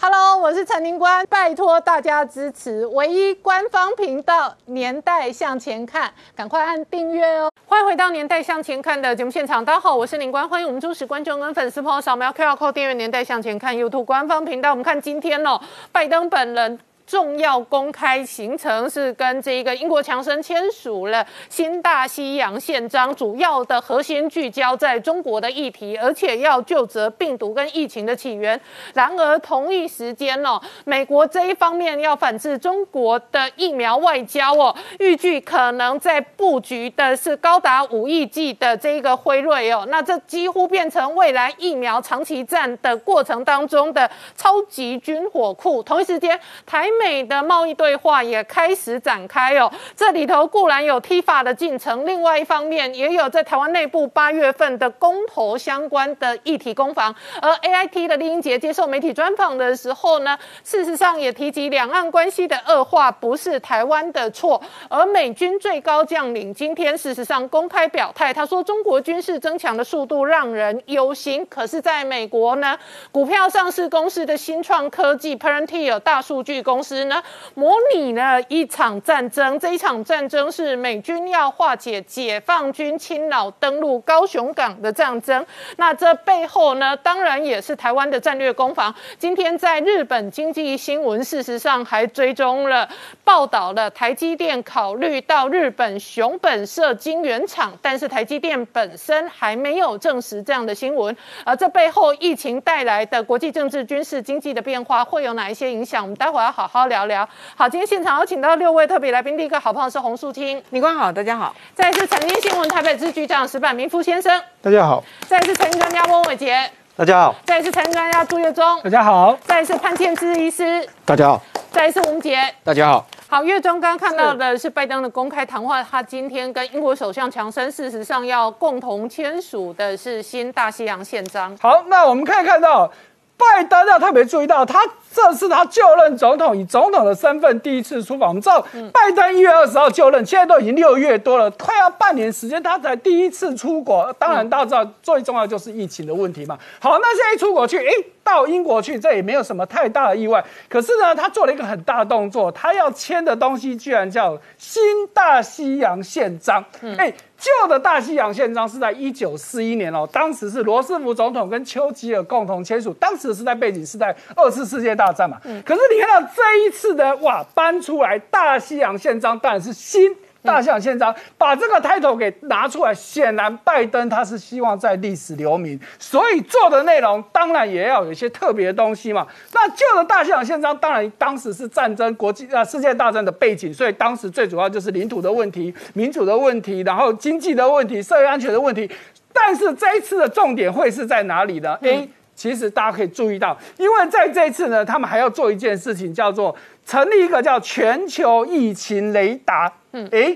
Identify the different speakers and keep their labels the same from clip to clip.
Speaker 1: Hello，我是陈宁官，拜托大家支持唯一官方频道《年代向前看》，赶快按订阅哦！欢迎回到《年代向前看》的节目现场，大家好，我是宁官，欢迎我们忠实观众跟粉丝朋友扫描 QR Code 订阅《年代向前看》YouTube 官方频道。我们看今天哦，拜登本人。重要公开行程是跟这个英国强生签署了新大西洋宪章，主要的核心聚焦在中国的议题，而且要就责病毒跟疫情的起源。然而同一时间哦，美国这一方面要反制中国的疫苗外交哦，预计可能在布局的是高达五亿剂的这个辉瑞哦，那这几乎变成未来疫苗长期战的过程当中的超级军火库。同一时间，台。美的贸易对话也开始展开哦，这里头固然有 T 法的进程，另外一方面也有在台湾内部八月份的公投相关的议题攻防。而 A I T 的林英杰接受媒体专访的时候呢，事实上也提及两岸关系的恶化不是台湾的错，而美军最高将领今天事实上公开表态，他说中国军事增强的速度让人忧心。可是在美国呢，股票上市公司的新创科技 Parenteer 大数据公司。时呢，模拟了一场战争。这一场战争是美军要化解解放军侵扰登陆高雄港的战争。那这背后呢，当然也是台湾的战略攻防。今天在日本经济新闻，事实上还追踪了报道了台积电考虑到日本熊本设晶圆厂，但是台积电本身还没有证实这样的新闻。而这背后疫情带来的国际政治、军事、经济的变化会有哪一些影响？我们待会要好好。好聊聊，好，今天现场有请到六位特别来宾，第一个好朋友是洪树清，
Speaker 2: 李官好，大家好。
Speaker 1: 再是财经新闻台北支局长石板明夫先生，
Speaker 3: 大家好。
Speaker 1: 再是财经专家翁伟杰，
Speaker 3: 大家好。
Speaker 1: 再是财经专家朱月忠，
Speaker 4: 大家好。
Speaker 1: 再是潘建之医师，
Speaker 3: 大家好。
Speaker 1: 再是吴杰，
Speaker 3: 大家好。
Speaker 1: 好，月中刚刚看到的是拜登的公开谈话，他今天跟英国首相强生，事实上要共同签署的是新大西洋宪章。
Speaker 4: 好，那我们可以看到。拜登要特别注意到，他这是他就任总统以总统的身份第一次出访。我们知道，拜登一月二十号就任，现在都已经六月多了，快要半年时间，他才第一次出国。当然，大家知道最重要就是疫情的问题嘛。好，那现在一出国去，哎，到英国去，这也没有什么太大的意外。可是呢，他做了一个很大的动作，他要签的东西居然叫新大西洋宪章。哎。旧的大西洋宪章是在一九四一年哦，当时是罗斯福总统跟丘吉尔共同签署，当时是在背景是在二次世界大战嘛。可是你看到这一次的哇，搬出来大西洋宪章当然是新。大象宪章把这个 title 给拿出来，显然拜登他是希望在历史留名，所以做的内容当然也要有一些特别的东西嘛。那旧的大西洋宪章当然当时是战争、国际啊世界大战的背景，所以当时最主要就是领土的问题、民主的问题，然后经济的问题、社会安全的问题。但是这一次的重点会是在哪里呢？A 其实大家可以注意到，因为在这一次呢，他们还要做一件事情，叫做。成立一个叫全球疫情雷达，嗯，哎，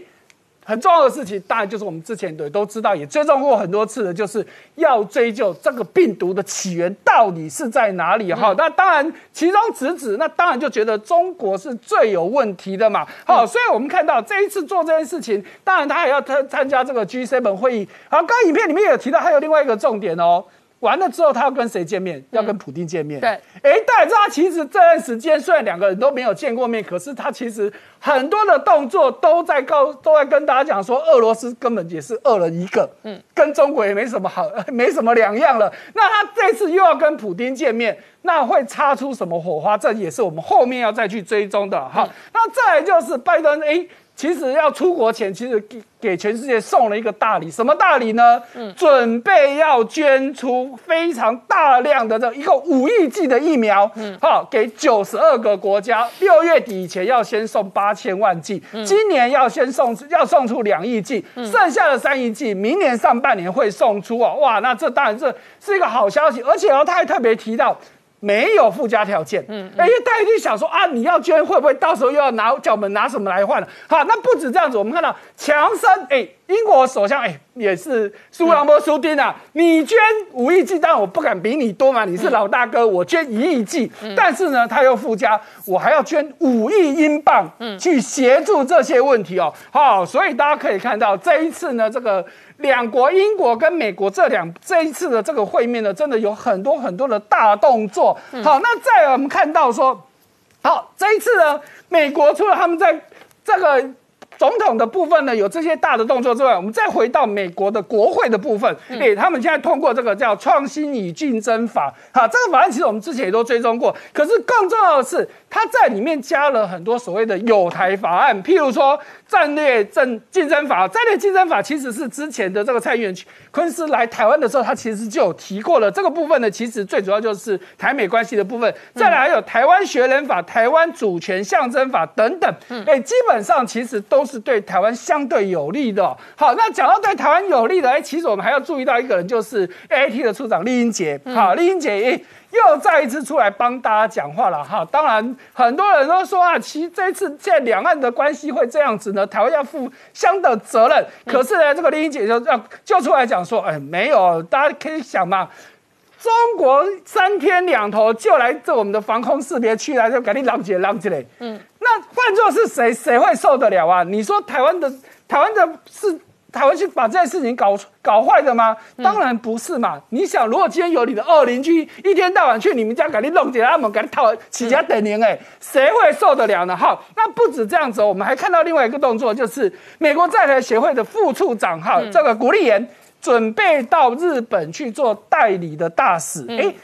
Speaker 4: 很重要的事情，当然就是我们之前对都知道，也追踪过很多次的，就是要追究这个病毒的起源到底是在哪里哈。那当然，其中直指，那当然就觉得中国是最有问题的嘛。好，所以我们看到这一次做这件事情，当然他还要参参加这个 G7 会议。好，刚刚影片里面有提到，还有另外一个重点哦。完了之后，他要跟谁见面？要跟普京见面。
Speaker 1: 对，
Speaker 4: 哎，大家其实这段时间虽然两个人都没有见过面，可是他其实很多的动作都在告，都在跟大家讲说，俄罗斯根本也是饿了一个，嗯，跟中国也没什么好，没什么两样了。那他这次又要跟普京见面，那会擦出什么火花？这也是我们后面要再去追踪的。哈，那再来就是拜登，哎。其实要出国前，其实给给全世界送了一个大礼，什么大礼呢？嗯，准备要捐出非常大量的这一个五亿剂的疫苗，嗯，好，给九十二个国家。六月底以前要先送八千万剂，今年要先送要送出两亿剂，剩下的三亿剂明年上半年会送出哦。哇，那这当然这是一个好消息，而且哦，他还特别提到。没有附加条件，嗯，哎，大家一定想说啊，你要捐会不会到时候又要拿叫我们拿什么来换？了？好，那不止这样子，我们看到强生，哎，英国首相哎也是苏朗波苏丁啊，你捐五亿剂，但我不敢比你多嘛，你是老大哥，我捐一亿剂，但是呢，他又附加我还要捐五亿英镑，去协助这些问题哦。好，所以大家可以看到这一次呢，这个两国英国跟美国这两这一次的这个会面呢，真的有很多很多的大动作。好，那再我们看到说，好这一次呢，美国除了他们在这个。总统的部分呢，有这些大的动作之外，我们再回到美国的国会的部分，哎，他们现在通过这个叫创新与竞争法，哈，这个法案其实我们之前也都追踪过，可是更重要的是，它在里面加了很多所谓的有台法案，譬如说战略政竞争法，战略竞争法其实是之前的这个蔡英文昆斯来台湾的时候，他其实就有提过了这个部分呢，其实最主要就是台美关系的部分，再来还有台湾学人法、台湾主权象征法等等，哎，基本上其实都是。是对台湾相对有利的。好，那讲到对台湾有利的，哎，其实我们还要注意到一个人，就是 A T 的处长丽英杰。好，丽英杰又再一次出来帮大家讲话了。哈，当然很多人都说啊，其实这一次现在两岸的关系会这样子呢，台湾要负相等责任。可是呢，这个丽英姐就要就出来讲说，哎，没有，大家可以想嘛。中国三天两头就来这我们的防空识别区来，就赶紧拦截拦截嘞。嗯，那换作是谁，谁会受得了啊？你说台湾的台湾的是台湾去把这件事情搞搞坏的吗？当然不是嘛。你想，如果今天有你的二邻居一天到晚去你们家赶紧弄起来，他们赶紧讨起家等您，哎，谁会受得了呢？哈，那不止这样子，我们还看到另外一个动作，就是美国在台协会的副处长哈，这个古立言。准备到日本去做代理的大使，哎。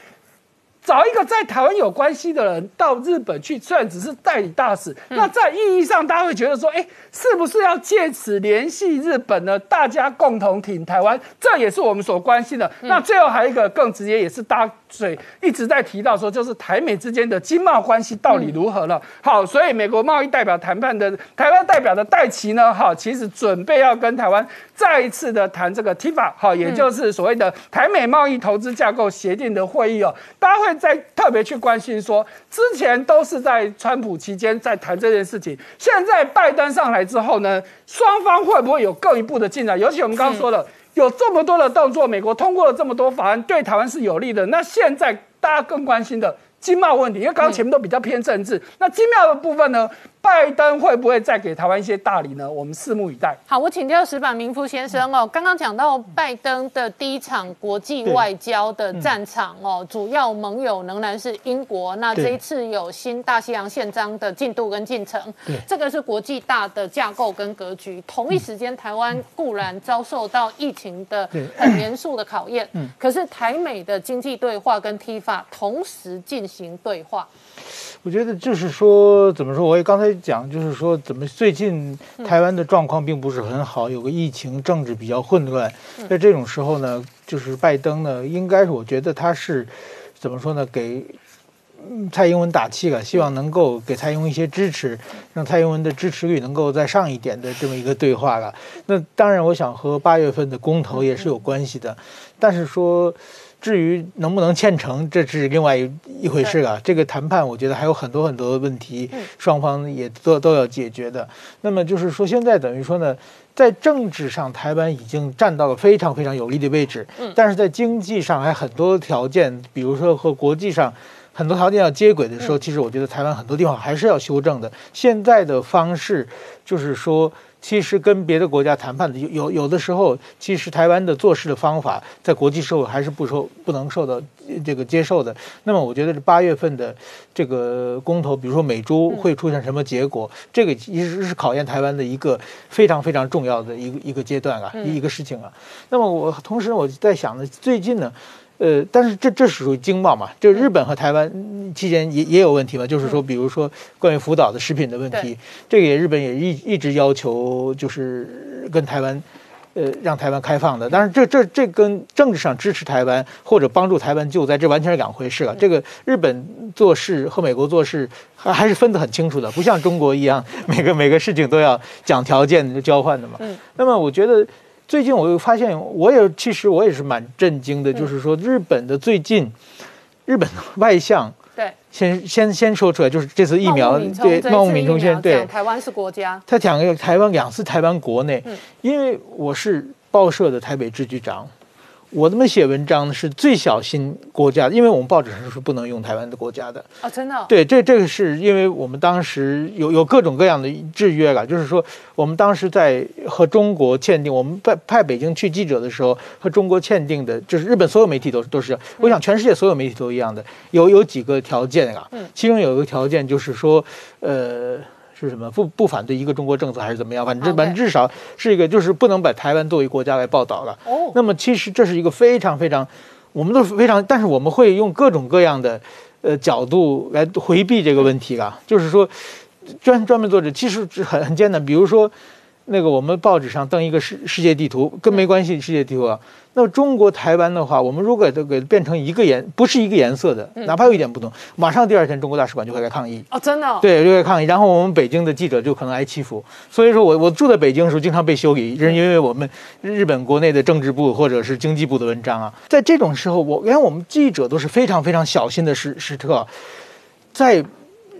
Speaker 4: 找一个在台湾有关系的人到日本去，虽然只是代理大使，那在意义上，大家会觉得说，哎，是不是要借此联系日本呢？大家共同挺台湾，这也是我们所关心的。那最后还有一个更直接，也是大嘴一直在提到说，就是台美之间的经贸关系到底如何了？好，所以美国贸易代表谈判的台湾代表的戴奇呢，好，其实准备要跟台湾再一次的谈这个 TIFA，好，也就是所谓的台美贸易投资架构协定的会议哦，大家会。在特别去关心说，之前都是在川普期间在谈这件事情，现在拜登上来之后呢，双方会不会有更一步的进展？尤其我们刚刚说了，有这么多的动作，美国通过了这么多法案，对台湾是有利的。那现在大家更关心的经贸问题，因为刚刚前面都比较偏政治，那经贸的部分呢？拜登会不会再给台湾一些大礼呢？我们拭目以待。
Speaker 1: 好，我请教石板明夫先生哦。刚刚讲到拜登的第一场国际外交的战场哦，主要盟友仍然是英国。那这一次有新大西洋宪章的进度跟进程，这个是国际大的架构跟格局。同一时间，台湾固然遭受到疫情的很严肃的考验，可是台美的经济对话跟 T 法同时进行对话。
Speaker 2: 我觉得就是说，怎么说？我也刚才讲，就是说，怎么最近台湾的状况并不是很好，有个疫情，政治比较混乱。在这种时候呢，就是拜登呢，应该是我觉得他是怎么说呢？给蔡英文打气了，希望能够给蔡英文一些支持，让蔡英文的支持率能够再上一点的这么一个对话了。那当然，我想和八月份的公投也是有关系的，但是说。至于能不能建成，这是另外一一回事了。这个谈判，我觉得还有很多很多的问题，双方也都都要解决的。那么就是说，现在等于说呢，在政治上，台湾已经站到了非常非常有利的位置。嗯，但是在经济上还很多条件，比如说和国际上很多条件要接轨的时候，其实我觉得台湾很多地方还是要修正的。现在的方式就是说。其实跟别的国家谈判的有有有的时候，其实台湾的做事的方法在国际社会还是不受不能受到这个接受的。那么我觉得这八月份的这个公投，比如说美猪会出现什么结果，这个其实是考验台湾的一个非常非常重要的一个一个阶段啊，一个事情啊。那么我同时我在想呢，最近呢。呃，但是这这是属于经贸嘛？就日本和台湾期间也也有问题嘛？就是说，比如说关于福岛的食品的问题，这个也日本也一一直要求就是跟台湾，呃，让台湾开放的。但是这这这跟政治上支持台湾或者帮助台湾救灾，这完全是两回事了。这个日本做事和美国做事还还是分得很清楚的，不像中国一样，每个每个事情都要讲条件交换的嘛。嗯。那么我觉得。最近我又发现，我也其实我也是蛮震惊的，就是说日本的最近，日本的外相
Speaker 1: 对，
Speaker 2: 先先先说出来，就是这次疫苗对
Speaker 1: 这一次
Speaker 2: 孟敏
Speaker 1: 充
Speaker 2: 先生
Speaker 1: 对台湾是国家，
Speaker 2: 他讲一个台湾两次台湾国内，
Speaker 1: 嗯。
Speaker 2: 因为我是报社的台北支局长，我这么写文章呢？是最小心国家，因为我们报纸上是不能用台湾的国家的。
Speaker 1: 哦，真的？哦，
Speaker 2: 对，这这个是因为我们当时有有各种各样的制约了，就是说我们当时在和中国签订，我们派派北京去记者的时候和中国签订的，就是日本所有媒体都都是，我想全世界所有媒体都一样的，有有几个条件啊，其中有一个条件就是说，呃。是什么不不反对一个中国政策还是怎么样？反正反正至少是一个，就是不能把台湾作为国家来报道了。
Speaker 1: 哦，
Speaker 2: 那么其实这是一个非常非常，我们都是非常，但是我们会用各种各样的呃角度来回避这个问题啊。就是说，专专门做这其实是很很艰难。比如说，那个我们报纸上登一个世世界地图，跟没关系，世界地图啊。那中国台湾的话，我们如果都给变成一个颜，不是一个颜色的，哪怕有一点不同，马上第二天中国大使馆就会来抗议。
Speaker 1: 哦，真的哦，
Speaker 2: 对，就会抗议，然后我们北京的记者就可能挨欺负。所以说我我住在北京的时候，经常被修理，是因为我们日本国内的政治部或者是经济部的文章啊。在这种时候，我连我们记者都是非常非常小心的时时刻，在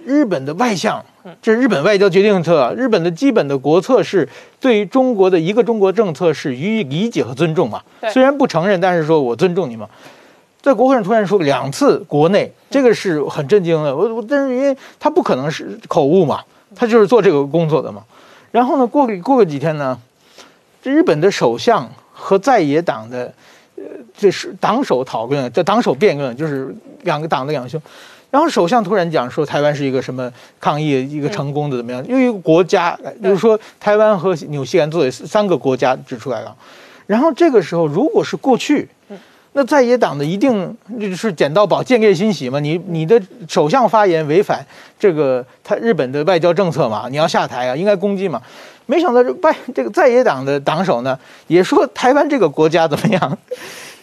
Speaker 2: 日本的外相，这是日本外交决定策啊。日本的基本的国策是对于中国的一个中国政策是予以理解和尊重嘛
Speaker 1: 对。
Speaker 2: 虽然不承认，但是说我尊重你嘛。在国会上突然说两次国内，这个是很震惊的。我我但是因为他不可能是口误嘛，他就是做这个工作的嘛。然后呢，过个过个几天呢，这日本的首相和在野党的，呃，这是党首讨论，这党首辩论，就是两个党的两兄。然后首相突然讲说台湾是一个什么抗议一个成功的怎么样？因为一个国家，就是说台湾和纽西兰作为三个国家指出来了。然后这个时候，如果是过去，那在野党的一定就是捡到宝，见猎欣喜嘛。你你的首相发言违反这个他日本的外交政策嘛，你要下台啊，应该攻击嘛。没想到这外这个在野党的党首呢，也说台湾这个国家怎么样？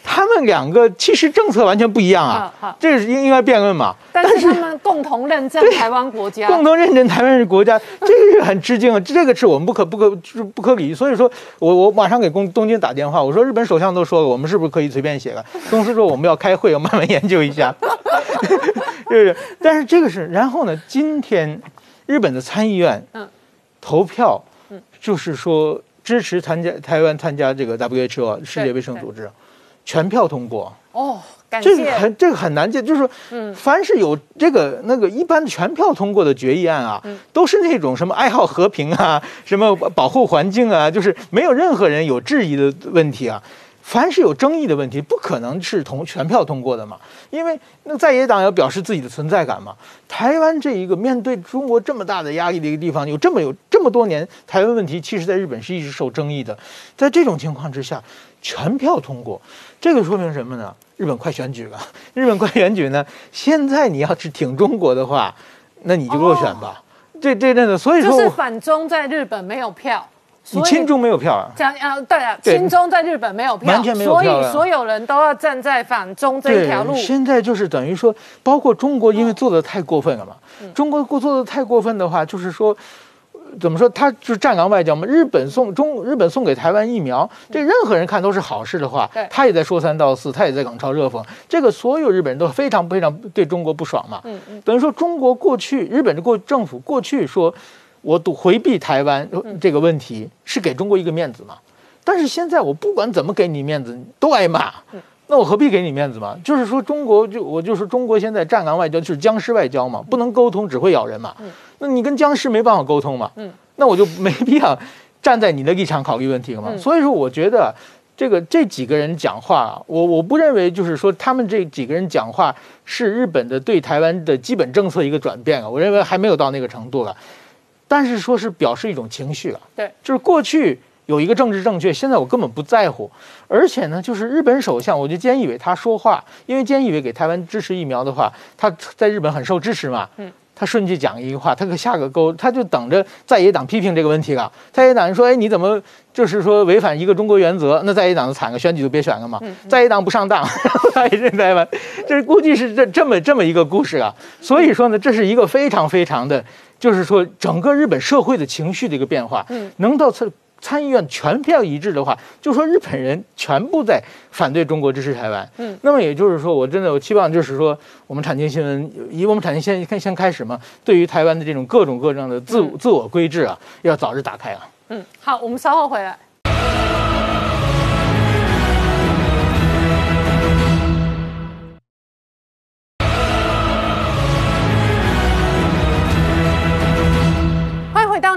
Speaker 2: 他们两个其实政策完全不一样啊这个是应应该辩论嘛。
Speaker 1: 但是他们共同认证台湾国家，
Speaker 2: 共同认证台湾是国家，这个是很吃惊啊！这个是我们不可不可就是不可理喻。所以说我我马上给东东京打电话，我说日本首相都说了，我们是不是可以随便写了？公司说我们要开会，要慢慢研究一下，是不是？但是这个是，然后呢，今天日本的参议院
Speaker 1: 嗯
Speaker 2: 投票，就是说支持参加台湾参加这个 WHO 啊世界卫生组织，全票通过。
Speaker 1: 哦，感
Speaker 2: 这个，很这个很难见，就是说，
Speaker 1: 嗯
Speaker 2: 凡是有这个那个一般全票通过的决议案啊，
Speaker 1: 嗯
Speaker 2: 都是那种什么爱好和平啊，什么保护环境啊，就是没有任何人有质疑的问题啊。凡是有争议的问题，不可能是同全票通过的嘛，因为那在野党要表示自己的存在感嘛。台湾这一个面对中国这么大的压力的一个地方，有这么有这么多年，台湾问题其实在日本是一直受争议的。在这种情况之下，全票通过，这个说明什么呢？日本快选举了，日本快选举呢，现在你要是挺中国的话，那你就落选吧。这这真的，所以说
Speaker 1: 就是反中在日本没有票，
Speaker 2: 你亲中没有票啊。
Speaker 1: 这样啊，对啊，亲中在日本没有票，
Speaker 2: 完全没有
Speaker 1: 所
Speaker 2: 票啊
Speaker 1: 以所有人都要站在反中这一条路。
Speaker 2: 现在就是等于说，包括中国，因为做的太过分了嘛。中国过做的太过分的话，就是说，呃怎么说？他就是战狼外交嘛。日本送中，日本送给台湾疫苗，这任何人看都是好事的话，他也在说三道四，他也在冷嘲热讽。这个所有日本人都非常非常对中国不爽嘛。
Speaker 1: 嗯嗯，
Speaker 2: 等于说中国过去，日本的过政府过去说，我都回避台湾这个问题，是给中国一个面子嘛。但是现在我不管怎么给你面子，都挨骂。那我何必给你面子嘛？就是说中国就我就说中国现在战狼外交就是僵尸外交嘛，不能沟通，只会咬人嘛。那你跟僵尸没办法沟通嘛。
Speaker 1: 嗯
Speaker 2: 那我就没必要站在你的立场考虑问题了嘛。
Speaker 1: 嗯
Speaker 2: 所以说，我觉得这个这几个人讲话啊，我我不认为就是说他们这几个人讲话是日本的对台湾的基本政策一个转变啊，我认为还没有到那个程度了。但是说是表示一种情绪了，
Speaker 1: 对，
Speaker 2: 就是过去有一个政治正确，现在我根本不在乎。而且呢，就是日本首相，我就菅义伟他说话，因为菅义伟给台湾支持疫苗的话，他在日本很受支持嘛，
Speaker 1: 嗯。
Speaker 2: 他顺序讲一句话，他可下个钩，他就等着在野党批评这个问题了。在野党人说：“哎，你怎么就是说违反一个中国原则？”那在野党就惨了，选举就别选了嘛。在野党不上当，然后他也认台湾，这估计是这这么这么一个故事啊。所以说呢，这是一个非常非常的，就是说整个日本社会的情绪的一个变化。
Speaker 1: 嗯
Speaker 2: 能到此参议院全票一致的话，就说日本人全部在反对中国支持台湾。嗯，那么也就是说，我真的我期望就是说，我们产经新闻以我们产经先先先开始嘛，对于台湾的这种各种各样的自自我规制啊，要早日打开啊。
Speaker 1: 嗯，好，我们稍后回来。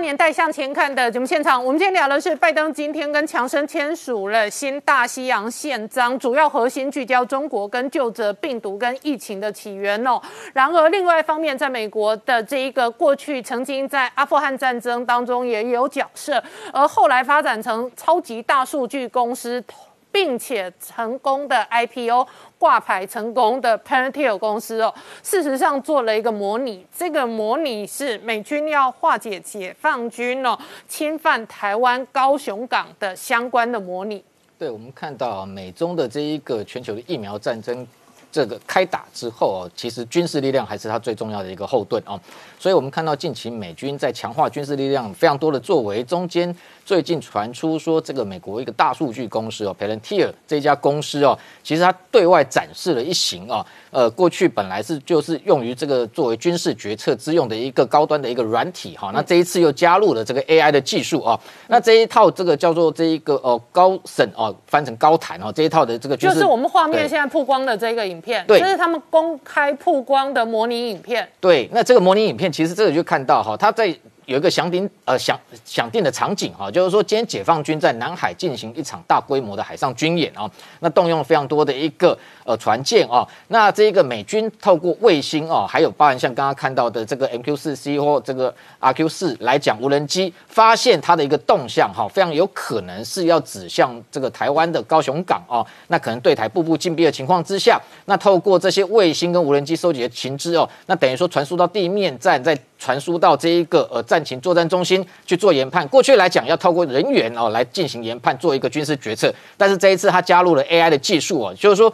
Speaker 1: 年代向前看的节目现场，我们今天聊的是拜登今天跟强生签署了新大西洋宪章，主要核心聚焦中国跟就责病毒跟疫情的起源哦。然而，另外一方面，在美国的这一个过去曾经在阿富汗战争当中也有角色，而后来发展成超级大数据公司。并且成功的 IPO 挂牌成功的 Palantir 公司哦，事实上做了一个模拟，这个模拟是美军要化解解放军哦侵犯台湾高雄港的相关的模拟。
Speaker 3: 对，我们看到美中的这一个全球的疫苗战争。这个开打之后哦，其实军事力量还是它最重要的一个后盾哦，所以我们看到近期美军在强化军事力量非常多的作为，中间最近传出说这个美国一个大数据公司哦，Palantir 这家公司哦，其实它对外展示了一型哦。呃，过去本来是就是用于这个作为军事决策之用的一个高端的一个软体哈，那这一次又加入了这个 AI 的技术啊，那这一套这个叫做这一个哦高审哦翻成高谈哦这一套的这个
Speaker 1: 就是我们画面现在曝光的这个影片，
Speaker 3: 对，
Speaker 1: 这是他们公开曝光的模拟影片。
Speaker 3: 对，那这个模拟影片其实这个就看到哈，它在。有一个想定呃想想定的场景哈，就是说今天解放军在南海进行一场大规模的海上军演啊，那动用了非常多的一个呃船舰啊，那这一个美军透过卫星啊，还有包含像刚刚看到的这个 MQ 四 C 或这个 RQ 四来讲无人机，发现它的一个动向哈，非常有可能是要指向这个台湾的高雄港啊，那可能对台步步紧逼的情况之下，那透过这些卫星跟无人机收集的情资哦，那等于说传输到地面站再。传输到这一个呃在请作战中心去做研判。过去来讲，要透过人员哦来进行研判，做一个军事决策。但是这一次，他加入了 AI 的技术哦，就是说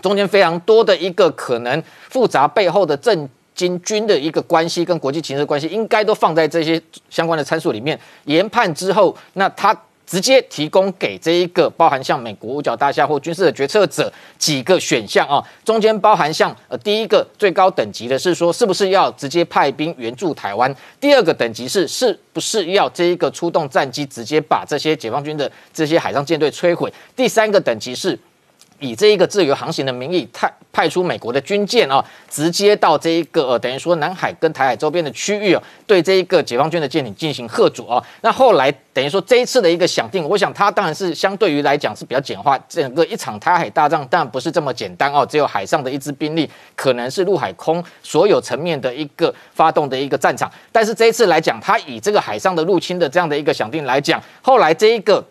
Speaker 3: 中间非常多的一个可能复杂背后的政经军的一个关系跟国际情势关系，应该都放在这些相关的参数里面研判之后，那他。直接提供给这一个包含像美国五角大厦或军事的决策者几个选项啊，中间包含像呃第一个最高等级的是说是不是要直接派兵援助台湾，第二个等级是是不是要这一个出动战机直接把这些解放军的这些海上舰队摧毁，第三个等级是。以这一个自由航行的名义，派派出美国的军舰啊，直接到这一个呃，等于说南海跟台海周边的区域啊，对这一个解放军的舰艇进行贺阻啊。那后来等于说这一次的一个想定，我想它当然是相对于来讲是比较简化，整个一场台海大战当然不是这么简单哦，只有海上的一支兵力，可能是陆海空所有层面的一个发动的一个战场。但是这一次来讲，它以这个海上的入侵的这样的一个想定来讲，后来这一个。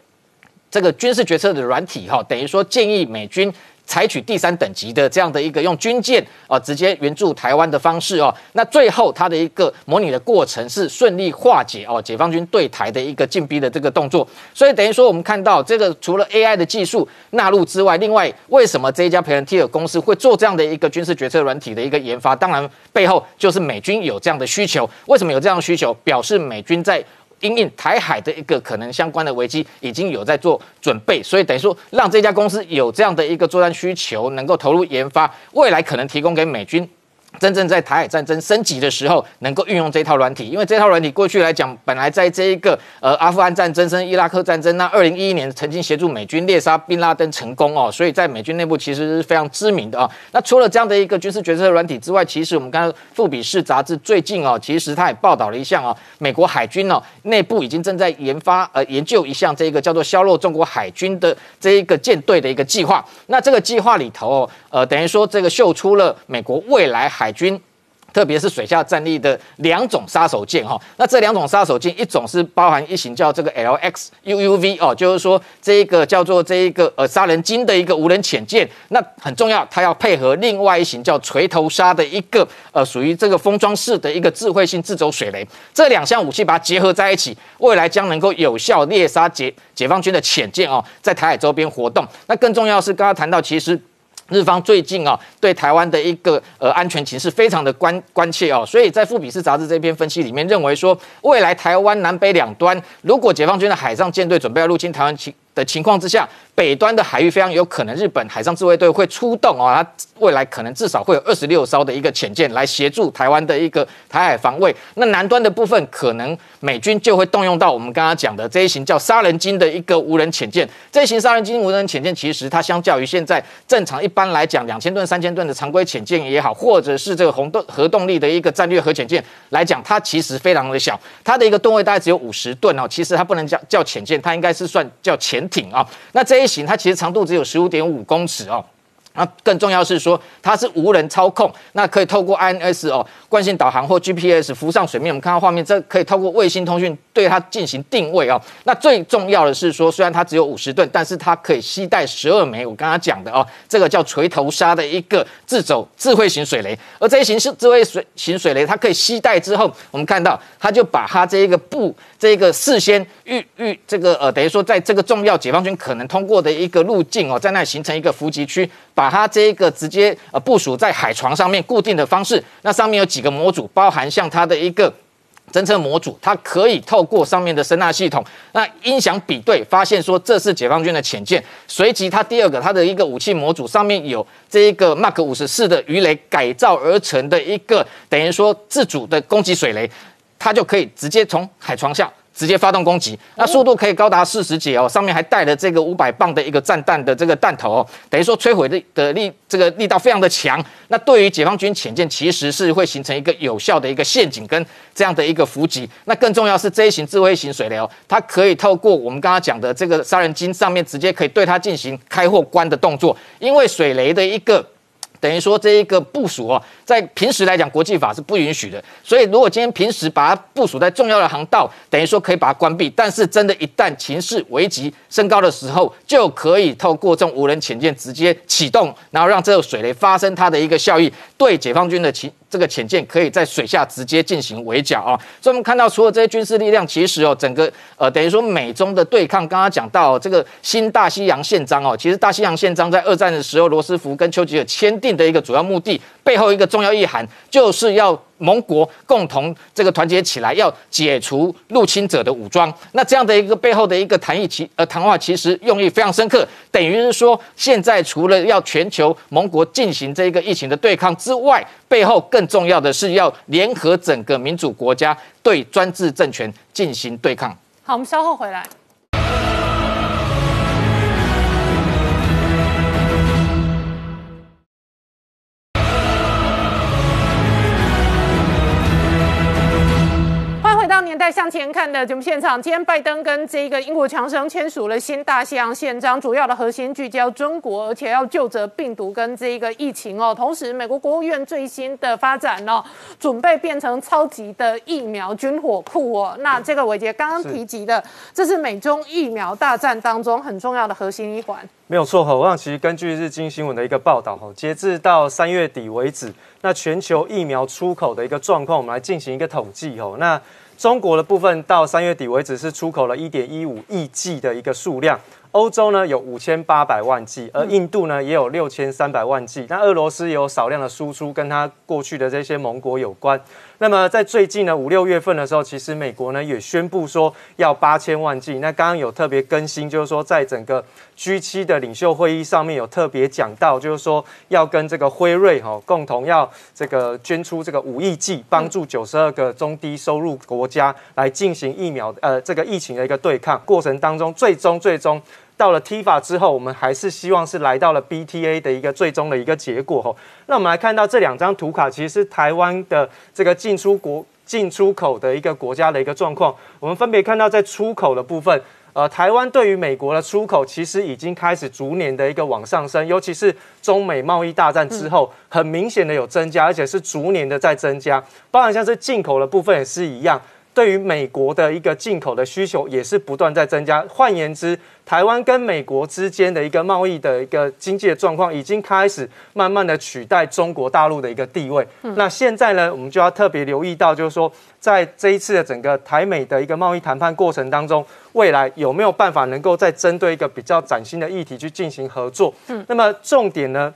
Speaker 3: 这个军事决策的软体哈，等于说建议美军采取第三等级的这样的一个用军舰啊直接援助台湾的方式哦。那最后它的一个模拟的过程是顺利化解哦解放军对台的一个进逼的这个动作。所以等于说我们看到这个除了 AI 的技术纳入之外，另外为什么这一家培仁 T 尔公司会做这样的一个军事决策软体的一个研发？当然背后就是美军有这样的需求。为什么有这样的需求？表示美军在。因应台海的一个可能相关的危机，已经有在做准备，所以等于说让这家公司有这样的一个作战需求，能够投入研发，未来可能提供给美军。真正在台海战争升级的时候，能够运用这套软体，因为这套软体过去来讲，本来在这一个呃阿富汗战争、跟伊拉克战争，那二零一一年曾经协助美军猎杀宾拉登成功哦，所以在美军内部其实是非常知名的啊。那除了这样的一个军事决策软体之外，其实我们刚刚富比士杂志最近哦，其实它也报道了一项哦，美国海军哦内部已经正在研发呃研究一项这个叫做削弱中国海军的这一个舰队的一个计划。那这个计划里头哦，呃，等于说这个秀出了美国未来海海军，特别是水下战力的两种杀手锏哈，那这两种杀手锏，一种是包含一型叫这个 LX UUV 哦，就是说这一个叫做这一个呃杀人鲸的一个无人潜舰，那很重要，它要配合另外一型叫锤头鲨的一个呃属于这个封装式的一个智慧性自走水雷，这两项武器把它结合在一起，未来将能够有效猎杀解解放军的潜舰哦，在台海周边活动。那更重要是刚刚谈到，其实。日方最近啊，对台湾的一个呃安全情势非常的关关切哦，所以在富比士杂志这篇分析里面认为说，未来台湾南北两端，如果解放军的海上舰队准备要入侵台湾情的情况之下，北端的海域非常有可能日本海上自卫队会出动哦，它未来可能至少会有二十六艘的一个潜舰来协助台湾的一个台海防卫。那南端的部分，可能美军就会动用到我们刚刚讲的这一型叫杀人鲸的一个无人潜舰。这一型杀人鲸无人潜舰，其实它相较于现在正常一般来讲两千吨、三千吨的常规潜舰也好，或者是这个红动核动力的一个战略核潜舰来讲，它其实非常的小，它的一个吨位大概只有五十吨哦。其实它不能叫叫潜舰，它应该是算叫潜艇啊。那这一型它其实长度只有十五点五公尺哦。那更重要是说，它是无人操控，那可以透过 INS 哦惯性导航或 GPS 浮上水面。我们看到画面，这可以透过卫星通讯对它进行定位哦。那最重要的是说，虽然它只有五十吨，但是它可以携带十二枚我刚刚讲的哦，这个叫锤头鲨的一个自走智慧型水雷。而这一型是智慧水型水雷，它可以携带之后，我们看到它就把它这一个布这一个事先预预这个呃，等于说在这个重要解放军可能通过的一个路径哦，在那形成一个伏击区，把它这个直接呃部署在海床上面固定的方式。那上面有几个模组，包含像它的一个侦测模组，它可以透过上面的声纳系统，那音响比对，发现说这是解放军的潜舰。随即它第二个它的一个武器模组上面有这一个 Mark 五十四的鱼雷改造而成的一个等于说自主的攻击水雷，它就可以直接从海床下。直接发动攻击，那速度可以高达四十节哦，上面还带了这个五百磅的一个战弹的这个弹头哦，等于说摧毁力的力这个力道非常的强。那对于解放军潜舰其实是会形成一个有效的一个陷阱跟这样的一个伏击。那更重要是这一型智慧型水雷哦，它可以透过我们刚刚讲的这个杀人鲸上面直接可以对它进行开或关的动作，因为水雷的一个。等于说这一个部署哦，在平时来讲，国际法是不允许的。所以如果今天平时把它部署在重要的航道，等于说可以把它关闭。但是真的，一旦情势危急升高的时候，就可以透过这种无人潜舰直接启动，然后让这个水雷发生它的一个效益，对解放军的潜这个潜舰可以在水下直接进行围剿啊。所以我们看到，除了这些军事力量，其实哦，整个呃，等于说美中的对抗，刚刚讲到这个新大西洋宪章哦，其实大西洋宪章在二战的时候，罗斯福跟丘吉尔签订定的一个主要目的，背后一个重要意涵，就是要盟国共同这个团结起来，要解除入侵者的武装。那这样的一个背后的一个谈议，其呃谈话其实用意非常深刻，等于是说，现在除了要全球盟国进行这个疫情的对抗之外，背后更重要的是要联合整个民主国家对专制政权进行对抗。
Speaker 1: 好，我们稍后回来。欢迎回到年代向前看的节目现场。今天拜登跟这个英国强生签署了新大西洋宪章，主要的核心聚焦中国，而且要就责病毒跟这一个疫情哦。同时，美国国务院最新的发展哦，准备变成超级的疫苗军火库哦。那这个伟杰刚刚提及的，这是美中疫苗大战当中很重要的核心一环。
Speaker 5: 没有错哈，我想其实根据日经新闻的一个报道哈，截至到三月底为止，那全球疫苗出口的一个状况，我们来进行一个统计哦。那中国的部分到三月底为止是出口了一点一五亿剂的一个数量，欧洲呢有五千八百万剂，而印度呢也有六千三百万剂。那俄罗斯也有少量的输出，跟它过去的这些盟国有关。那么在最近呢五六月份的时候，其实美国呢也宣布说要八千万剂。那刚刚有特别更新，就是说在整个 G 七的领袖会议上面有特别讲到，就是说要跟这个辉瑞哈共同要这个捐出这个五亿剂，帮助九十二个中低收入国家来进行疫苗呃这个疫情的一个对抗过程当中，最终最终。到了 T 法之后，我们还是希望是来到了 BTA 的一个最终的一个结果吼。那我们来看到这两张图卡，其实是台湾的这个进出国进出口的一个国家的一个状况。我们分别看到在出口的部分，呃，台湾对于美国的出口其实已经开始逐年的一个往上升，尤其是中美贸易大战之后，很明显的有增加，而且是逐年的在增加。包含像是进口的部分也是一样。对于美国的一个进口的需求也是不断在增加。换言之，台湾跟美国之间的一个贸易的一个经济的状况，已经开始慢慢的取代中国大陆的一个地位。那现在呢，我们就要特别留意到，就是说，在这一次的整个台美的一个贸易谈判过程当中，未来有没有办法能够再针对一个比较崭新的议题去进行合作？嗯，那么重点呢？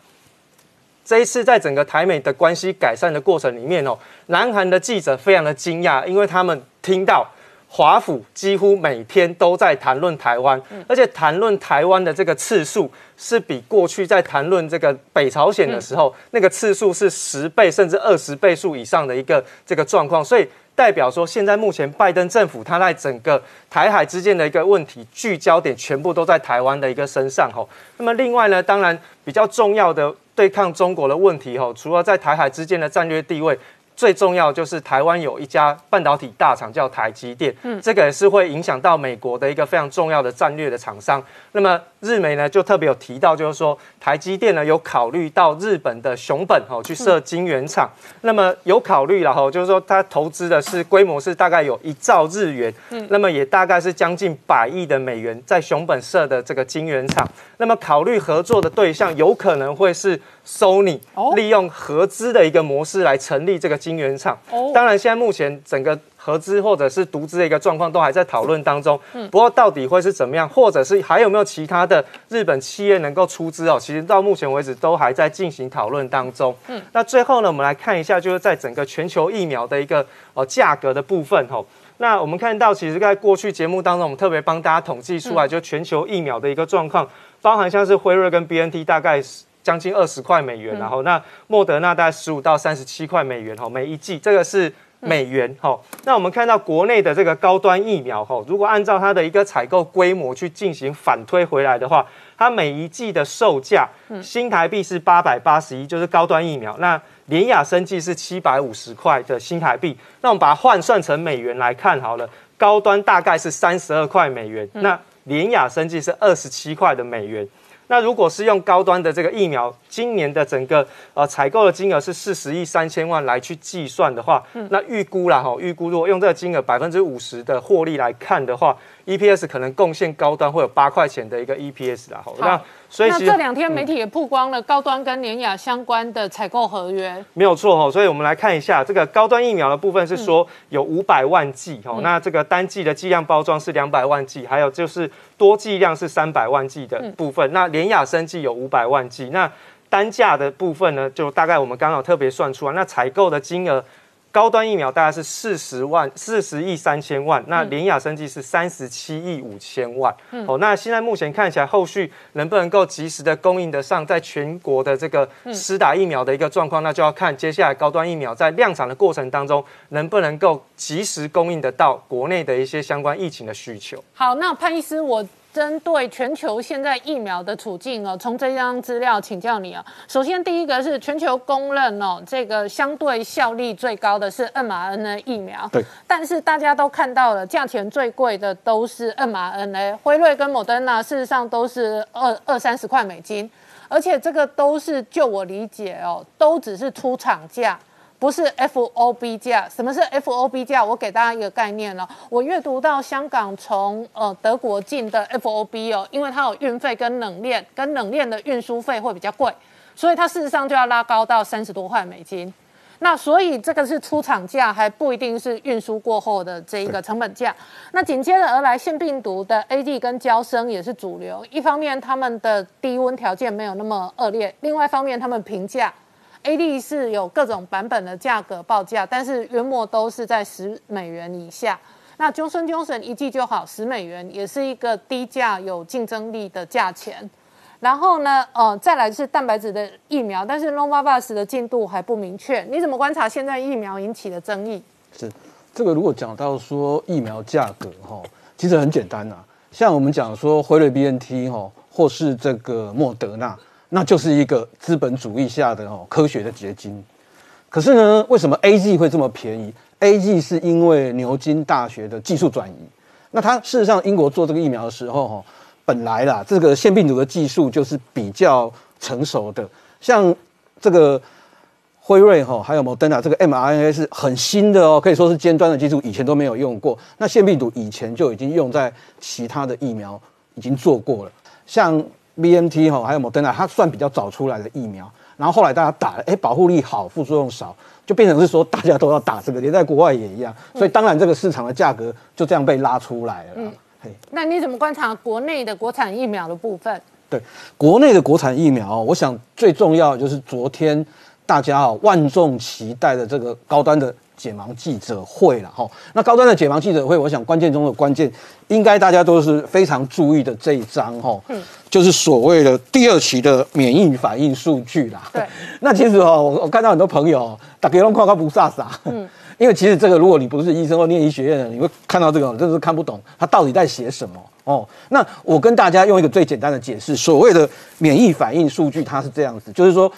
Speaker 5: 这一次在整个台美的关系改善的过程里面哦，南韩的记者非常的惊讶，因为他们听到华府几乎每天都在谈论台湾，而且谈论台湾的这个次数是比过去在谈论这个北朝鲜的时候，那个次数是十倍甚至二十倍数以上的一个这个状况，所以代表说现在目前拜登政府他在整个台海之间的一个问题聚焦点全部都在台湾的一个身上吼。那么另外呢，当然比较重要的对抗中国的问题吼，除了在台海之间的战略地位。最重要就是台湾有一家半导体大厂叫台积电，嗯，这个也是会影响到美国的一个非常重要的战略的厂商。那么日媒呢就特别有提到，就是说台积电呢有考虑到日本的熊本哦去设晶圆厂，那么有考虑了哈，就是说它投资的是规模是大概有一兆日元，嗯，那么也大概是将近百亿的美元在熊本设的这个晶圆厂，那么考虑合作的对象有可能会是 Sony，利用合资的一个模式来成立这个晶圆厂。哦，当然现在目前整个。合资或者是独资的一个状况都还在讨论当中，嗯，不过到底会是怎么样，或者是还有没有其他的日本企业能够出资哦？其实到目前为止都还在进行讨论当中。嗯，那最后呢，我们来看一下，就是在整个全球疫苗的一个呃价格的部分吼。那我们看到，其实在过去节目当中，我们特别帮大家统计出来，就全球疫苗的一个状况，包含像是辉瑞跟 B N T 大概是将近二十块美元，然后那莫德纳大概十五到三十七块美元哈，每一剂这个是。美元哈，那我们看到国内的这个高端疫苗哈，如果按照它的一个采购规模去进行反推回来的话，它每一季的售价新台币是八百八十一，就是高端疫苗。那联雅生技是七百五十块的新台币，那我们把它换算成美元来看好了，高端大概是三十二块美元，那联雅生技是二十七块的美元。那如果是用高端的这个疫苗，今年的整个呃采购的金额是四十亿三千万来去计算的话，那预估啦哈，预估如果用这个金额百分之五十的获利来看的话，EPS 可能贡献高端会有八块钱的一个 EPS 啦。
Speaker 1: 哈，那所以那这两天媒体也曝光了高端跟联雅相关的采购合约，
Speaker 5: 没有错哈。所以我们来看一下这个高端疫苗的部分是说有五百万剂哈，那这个单剂的剂量包装是两百万剂，还有就是多剂量是三百万剂的部分，那。联雅生剂有五百万剂，那单价的部分呢，就大概我们刚好特别算出来，那采购的金额，高端疫苗大概是四十万四十亿三千万，那联雅生技是三十七亿五千万。哦，那现在目前看起来，后续能不能够及时的供应得上，在全国的这个施打疫苗的一个状况，那就要看接下来高端疫苗在量产的过程当中，能不能够及时供应得到国内的一些相关疫情的需求。
Speaker 1: 好，那潘医师我。针对全球现在疫苗的处境哦，从这张资料请教你啊。首先，第一个是全球公认哦，这个相对效力最高的是 mRNA 疫苗。
Speaker 2: 对。
Speaker 1: 但是大家都看到了，价钱最贵的都是 mRNA，辉瑞跟莫德纳事实上都是二二三十块美金，而且这个都是就我理解哦，都只是出厂价。不是 FOB 价，什么是 FOB 价？我给大家一个概念了。我阅读到香港从呃德国进的 FOB 哦，因为它有运费跟冷链，跟冷链的运输费会比较贵，所以它事实上就要拉高到三十多块美金。那所以这个是出厂价，还不一定是运输过后的这一个成本价。那紧接着而来，腺病毒的 AD 跟胶生也是主流。一方面他们的低温条件没有那么恶劣，另外一方面他们平价。A D 是有各种版本的价格报价，但是约莫都是在十美元以下。那 Johnson Johnson 一季就好十美元，也是一个低价有竞争力的价钱。然后呢，呃，再来是蛋白质的疫苗，但是 Novavax 的进度还不明确。你怎么观察现在疫苗引起的争议？
Speaker 6: 是这个，如果讲到说疫苗价格哈，其实很简单呐。像我们讲说辉瑞 B N T 哈，或是这个莫德纳。那就是一个资本主义下的哦科学的结晶，可是呢，为什么 A G 会这么便宜？A G 是因为牛津大学的技术转移。那它事实上，英国做这个疫苗的时候，哈，本来啦，这个腺病毒的技术就是比较成熟的。像这个辉瑞哈，还有 Moderna 这个 mRNA 是很新的哦，可以说是尖端的技术，以前都没有用过。那腺病毒以前就已经用在其他的疫苗，已经做过了，像。B M T 哈，还有 Moderna，它算比较早出来的疫苗，然后后来大家打了，哎，保护力好，副作用少，就变成是说大家都要打这个，连在国外也一样，所以当然这个市场的价格就这样被拉出来了。
Speaker 1: 嘿，那你怎么观察国内的国产疫苗的部分？
Speaker 6: 对，国内的国产疫苗，我想最重要就是昨天大家啊万众期待的这个高端的解盲记者会了哈。那高端的解盲记者会，我想关键中的关键，应该大家都是非常注意的这一章哈，嗯就是所谓的第二期的免疫反应数据啦。
Speaker 1: 对，
Speaker 6: 那其实哦，我我看到很多朋友打给龙夸夸不飒飒，嗯。因为其实这个，如果你不是医生或念医学院的，你会看到这个，真是看不懂他到底在写什么哦。那我跟大家用一个最简单的解释，所谓的免疫反应数据，它是这样子，就是说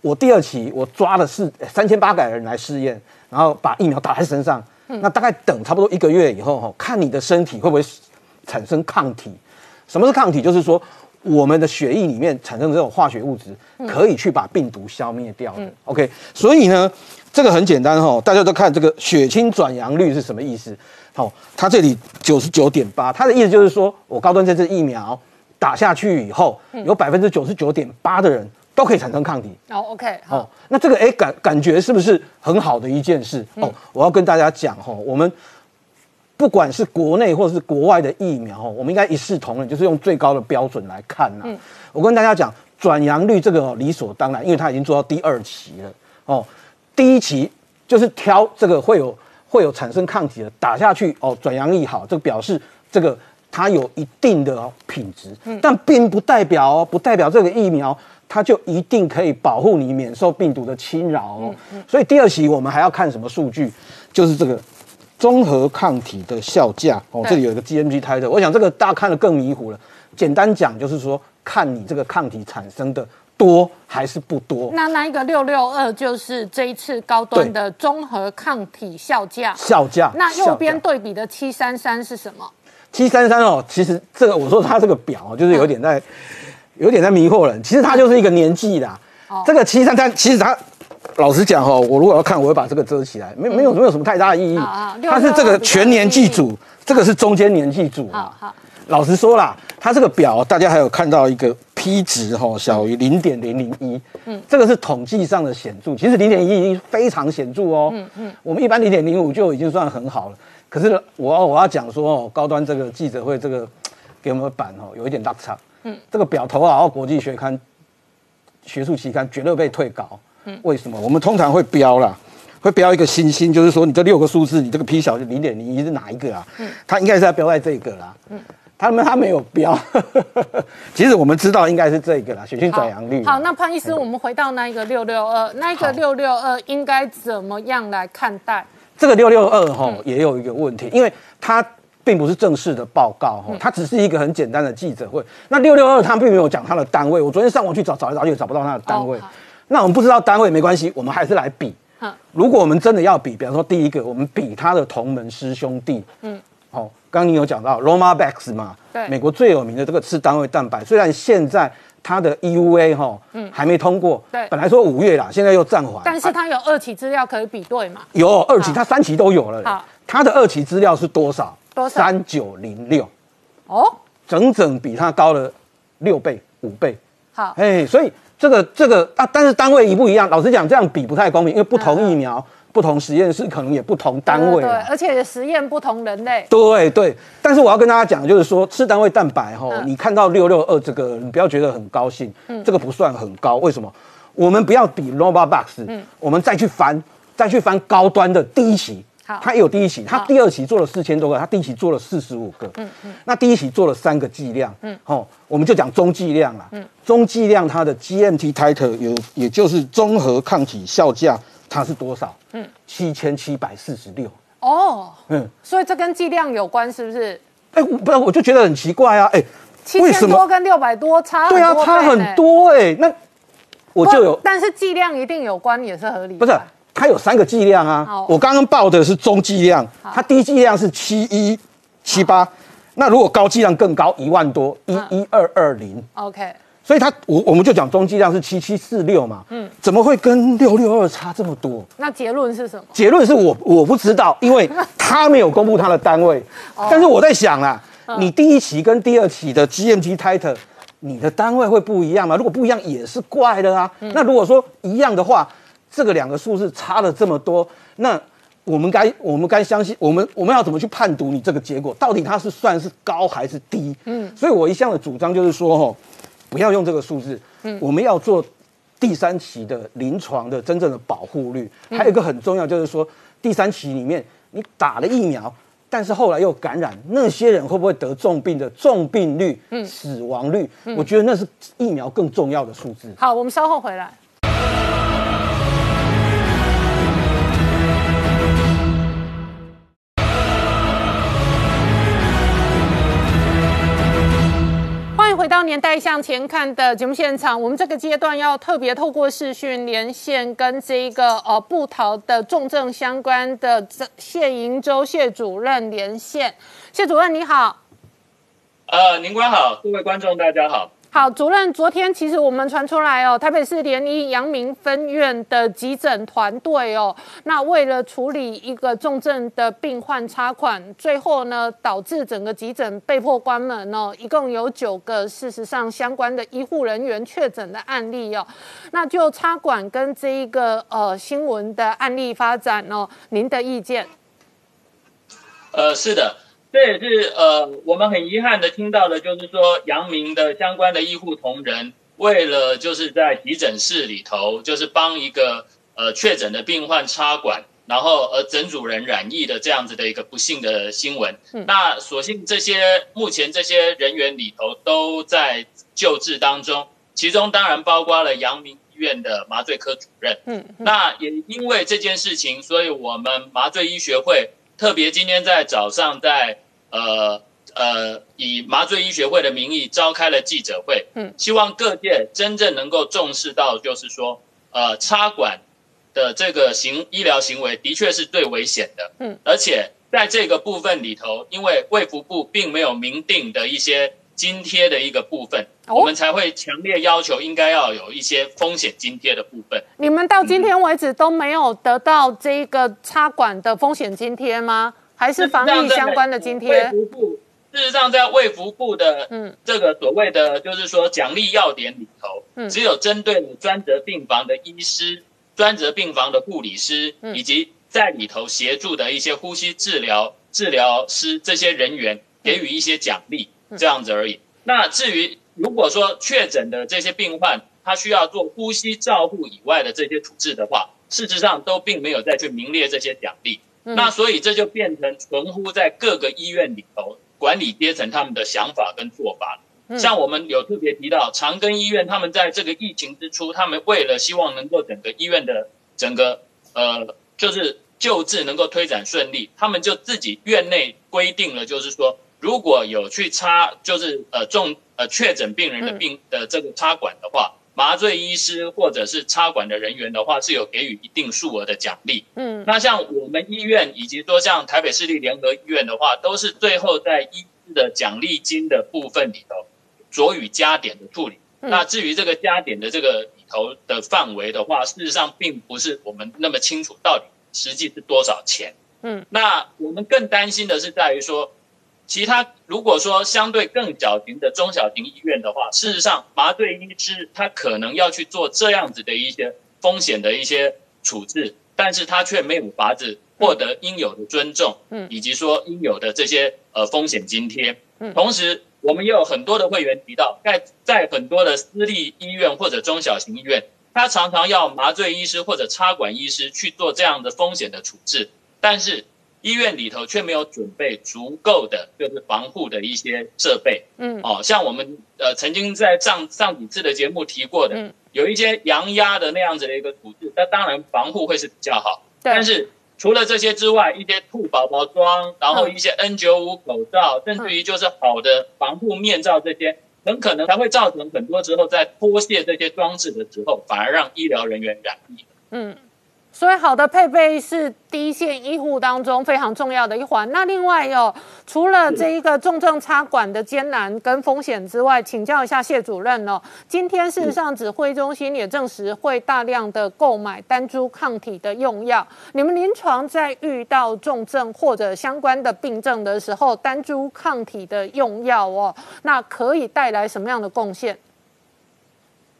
Speaker 6: 我第二期我抓了是三千八百人来试验，然后把疫苗打在身上，那大概等差不多一个月以后哈，看你的身体会不会产生抗体。什么是抗体？就是说我们的血液里面产生的这种化学物质，可以去把病毒消灭掉的。OK，所以呢。这个很简单哈，大家都看这个血清转阳率是什么意思？好，它这里九十九点八，它的意思就是说我高端这支疫苗打下去以后，有百分之九十九点八的人都可以产生抗体。
Speaker 1: 哦，OK，好，
Speaker 6: 那这个哎感感觉是不是很好的一件事？哦，我要跟大家讲哈，我们不管是国内或者是国外的疫苗，我们应该一视同仁，就是用最高的标准来看呐。我跟大家讲，转阳率这个理所当然，因为它已经做到第二期了哦。第一期就是挑这个会有会有产生抗体的打下去哦，转阳力好，这个表示这个它有一定的品质，但并不代表哦，不代表这个疫苗它就一定可以保护你免受病毒的侵扰哦。所以第二期我们还要看什么数据？就是这个综合抗体的效价哦，这里有一个 GMG 胎的，我想这个大家看得更迷糊了。简单讲就是说，看你这个抗体产生的。多还是不多？
Speaker 1: 那那一个六六二就是这一次高端的综合抗体效价。
Speaker 6: 效价。
Speaker 1: 那右边对比的七三三是什么？
Speaker 6: 七三三哦，其实这个我说它这个表就是有点在，有点在迷惑人。其实它就是一个年纪啦。哦。这个七三三其实它，老实讲哈，我如果要看，我会把这个遮起来，没没有没有什么太大的意义。啊它是这个全年记组，这个是中间年纪组。好好。老实说啦，它这个表大家还有看到一个 P 值哈，小于零点零零一，嗯，这个是统计上的显著，其实零点一已经非常显著哦，嗯嗯，我们一般零点零五就已经算很好了，可是我要我要讲说哦，高端这个记者会这个给我们的版哦，有一点落差，嗯，这个表头啊，国际学刊、学术期刊绝对被退稿，嗯，为什么？我们通常会标啦，会标一个星星，就是说你这六个数字，你这个 P 小于零点零一是哪一个啊？嗯，它应该是要标在这个啦，嗯。他们他没有标，其实我们知道应该是这个啦，血清转阳率。
Speaker 1: 好，那潘医师，我们回到那一个六六二，那一个六六二应该怎么样来看待？
Speaker 6: 这个六六二哈也有一个问题，因为它并不是正式的报告哈，它只是一个很简单的记者会。那六六二他并没有讲他的单位，我昨天上网去找找来找去找不到他的单位。那我们不知道单位没关系，我们还是来比。如果我们真的要比，比方说第一个，我们比他的同门师兄弟。嗯。好。刚你有讲到 Roma Bex 嘛？
Speaker 1: 对，
Speaker 6: 美国最有名的这个次单位蛋白，虽然现在它的 EUA 哈，嗯，还没通过。
Speaker 1: 对，
Speaker 6: 本来说五月啦，现在又暂缓。
Speaker 1: 但是它有二期资料可以比对嘛？
Speaker 6: 有二期，它三期都有了。
Speaker 1: 好，
Speaker 6: 它的二期资料是多少？
Speaker 1: 多少？
Speaker 6: 三九零六。哦，整整比它高了六倍、五倍。
Speaker 1: 好，
Speaker 6: 哎，所以这个这个啊，但是单位一不一样。老实讲，这样比不太公平，因为不同疫苗。不同实验室可能也不同单位，
Speaker 1: 对，而且实验不同人类，
Speaker 6: 对对。但是我要跟大家讲，就是说吃单位蛋白哈，你看到六六二这个，你不要觉得很高兴，嗯，这个不算很高，为什么？我们不要比 Nova Box，嗯，我们再去翻，再去翻高端的第一期，
Speaker 1: 好，
Speaker 6: 它有第一期，他第二期做了四千多个，他第一期做了四十五个，嗯嗯，那第一期做了三个剂量，嗯，哦，我们就讲中剂量了，嗯，中剂量它的 GMT title 有，也就是综合抗体效价。它是多少？嗯，七千七百四十六。
Speaker 1: 哦，嗯，所以这跟剂量有关，是不是？
Speaker 6: 哎，不然我就觉得很奇怪啊！哎，
Speaker 1: 七千多跟六百多差，
Speaker 6: 对啊，差很多哎。那我就有，
Speaker 1: 但是剂量一定有关，也是合理。
Speaker 6: 不是，它有三个剂量啊。我刚刚报的是中剂量，它低剂量是七一七八。那如果高剂量更高，一万多，一一二二零。
Speaker 1: OK。
Speaker 6: 所以它我我们就讲中剂量是七七四六嘛，嗯，怎么会跟六六二差这么多？
Speaker 1: 那结论是什么？
Speaker 6: 结论是我我不知道，因为他没有公布他的单位。但是我在想啊，你第一期跟第二期的 GMG title，你的单位会不一样吗？如果不一样也是怪的啊。那如果说一样的话，这个两个数字差了这么多，那我们该我们该相信我们我们要怎么去判读你这个结果？到底它是算是高还是低？嗯，所以我一向的主张就是说，哦。不要用这个数字，嗯，我们要做第三期的临床的真正的保护率。还有一个很重要，就是说第三期里面你打了疫苗，但是后来又感染，那些人会不会得重病的重病率、死亡率？我觉得那是疫苗更重要的数字。
Speaker 1: 好，我们稍后回来。回到年代向前看的节目现场。我们这个阶段要特别透过视讯连线，跟这一个呃布桃的重症相关的谢银洲谢主任连线。谢主任你好。
Speaker 7: 呃，您官好，各位观众大家好。
Speaker 1: 好，主任，昨天其实我们传出来哦，台北市联医阳明分院的急诊团队哦，那为了处理一个重症的病患插管，最后呢导致整个急诊被迫关门哦，一共有九个事实上相关的医护人员确诊的案例哦，那就插管跟这一个呃新闻的案例发展哦，您的意见？
Speaker 7: 呃，是的。这也是呃，我们很遗憾的听到的，就是说阳明的相关的医护同仁，为了就是在急诊室里头，就是帮一个呃确诊的病患插管，然后而整组人染疫的这样子的一个不幸的新闻。嗯那所幸这些目前这些人员里头都在救治当中，其中当然包括了阳明医院的麻醉科主任。嗯，那也因为这件事情，所以我们麻醉医学会。特别今天在早上，在呃呃以麻醉医学会的名义召开了记者会，嗯，希望各界真正能够重视到，就是说，呃，插管的这个行医疗行为的确是最危险的，嗯，而且在这个部分里头，因为卫福部并没有明定的一些津贴的一个部分，我们才会强烈要求应该要有一些风险津贴的部分。
Speaker 1: 你们到今天为止都没有得到这个插管的风险津贴吗？还是防疫相关的津贴？
Speaker 7: 事实上在卫福部的嗯这个所谓的就是说奖励要点里头，嗯，只有针对专责病房的医师、专责病房的护理师以及在里头协助的一些呼吸治疗治疗师这些人员给予一些奖励。这样子而已。那至于如果说确诊的这些病患，他需要做呼吸照护以外的这些处置的话，事实上都并没有再去名列这些奖励。那所以这就变成存乎在各个医院里头管理阶层他们的想法跟做法像我们有特别提到长庚医院，他们在这个疫情之初，他们为了希望能够整个医院的整个呃就是救治能够推展顺利，他们就自己院内规定了，就是说。如果有去插，就是呃重呃确诊病人的病的这个插管的话，麻醉医师或者是插管的人员的话，是有给予一定数额的奖励。嗯，那像我们医院以及说像台北市立联合医院的话，都是最后在医师的奖励金的部分里头，酌予加点的处理。那至于这个加点的这个里头的范围的话，事实上并不是我们那么清楚到底实际是多少钱。嗯，那我们更担心的是在于说。其他如果说相对更小型的中小型医院的话，事实上麻醉医师他可能要去做这样子的一些风险的一些处置，但是他却没有法子获得应有的尊重，嗯，以及说应有的这些呃风险津贴。嗯，同时我们也有很多的会员提到，在在很多的私立医院或者中小型医院，他常常要麻醉医师或者插管医师去做这样的风险的处置，但是。医院里头却没有准备足够的就是防护的一些设备，嗯，哦，像我们呃曾经在上上几次的节目提过的，有一些阳压的那样子的一个处置，那当然防护会是比较好，但是除了这些之外，一些兔宝宝装，然后一些 N95 口罩，甚至于就是好的防护面罩这些，很可能才会造成很多时候在脱卸这些装置的时候，反而让医疗人员染疫。嗯。
Speaker 1: 所以，好的配备是第一线医护当中非常重要的一环。那另外哟，除了这一个重症插管的艰难跟风险之外，请教一下谢主任哦。今天事实上指挥中心也证实会大量的购买单株抗体的用药。你们临床在遇到重症或者相关的病症的时候，单株抗体的用药哦，那可以带来什么样的贡献？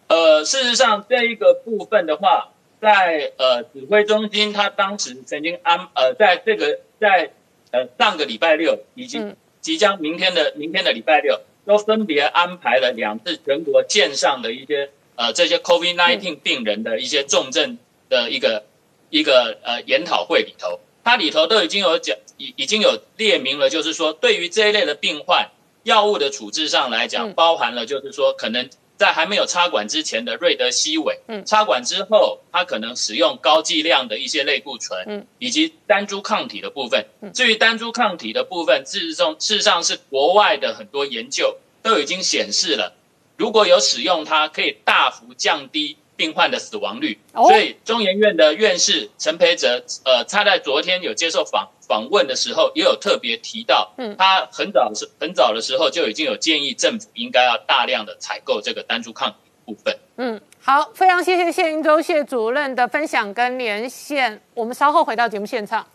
Speaker 7: 呃，事实上这一个部分的话。在呃指挥中心，他当时曾经安呃在这个在呃上个礼拜六以及即将明天的明天的礼拜六，都分别安排了两次全国线上的一些呃这些 COVID-19 病人的一些重症的一个一个呃研讨会里头，它里头都已经有讲已已经有列明了，就是说对于这一类的病患，药物的处置上来讲，包含了就是说可能。在还没有插管之前的瑞德西韦，嗯，插管之后，它可能使用高剂量的一些类固醇，嗯，以及单株抗体的部分。至于单株抗体的部分，事实上，事实上是国外的很多研究都已经显示了，如果有使用它，可以大幅降低。病患的死亡率，所以中研院的院士陈培哲，呃，他在昨天有接受访访问的时候，也有特别提到，嗯，他很早是很早的时候就已经有建议政府应该要大量的采购这个单株抗体部分。
Speaker 1: 嗯，好，非常谢谢谢云洲谢主任的分享跟连线，我们稍后回到节目现场。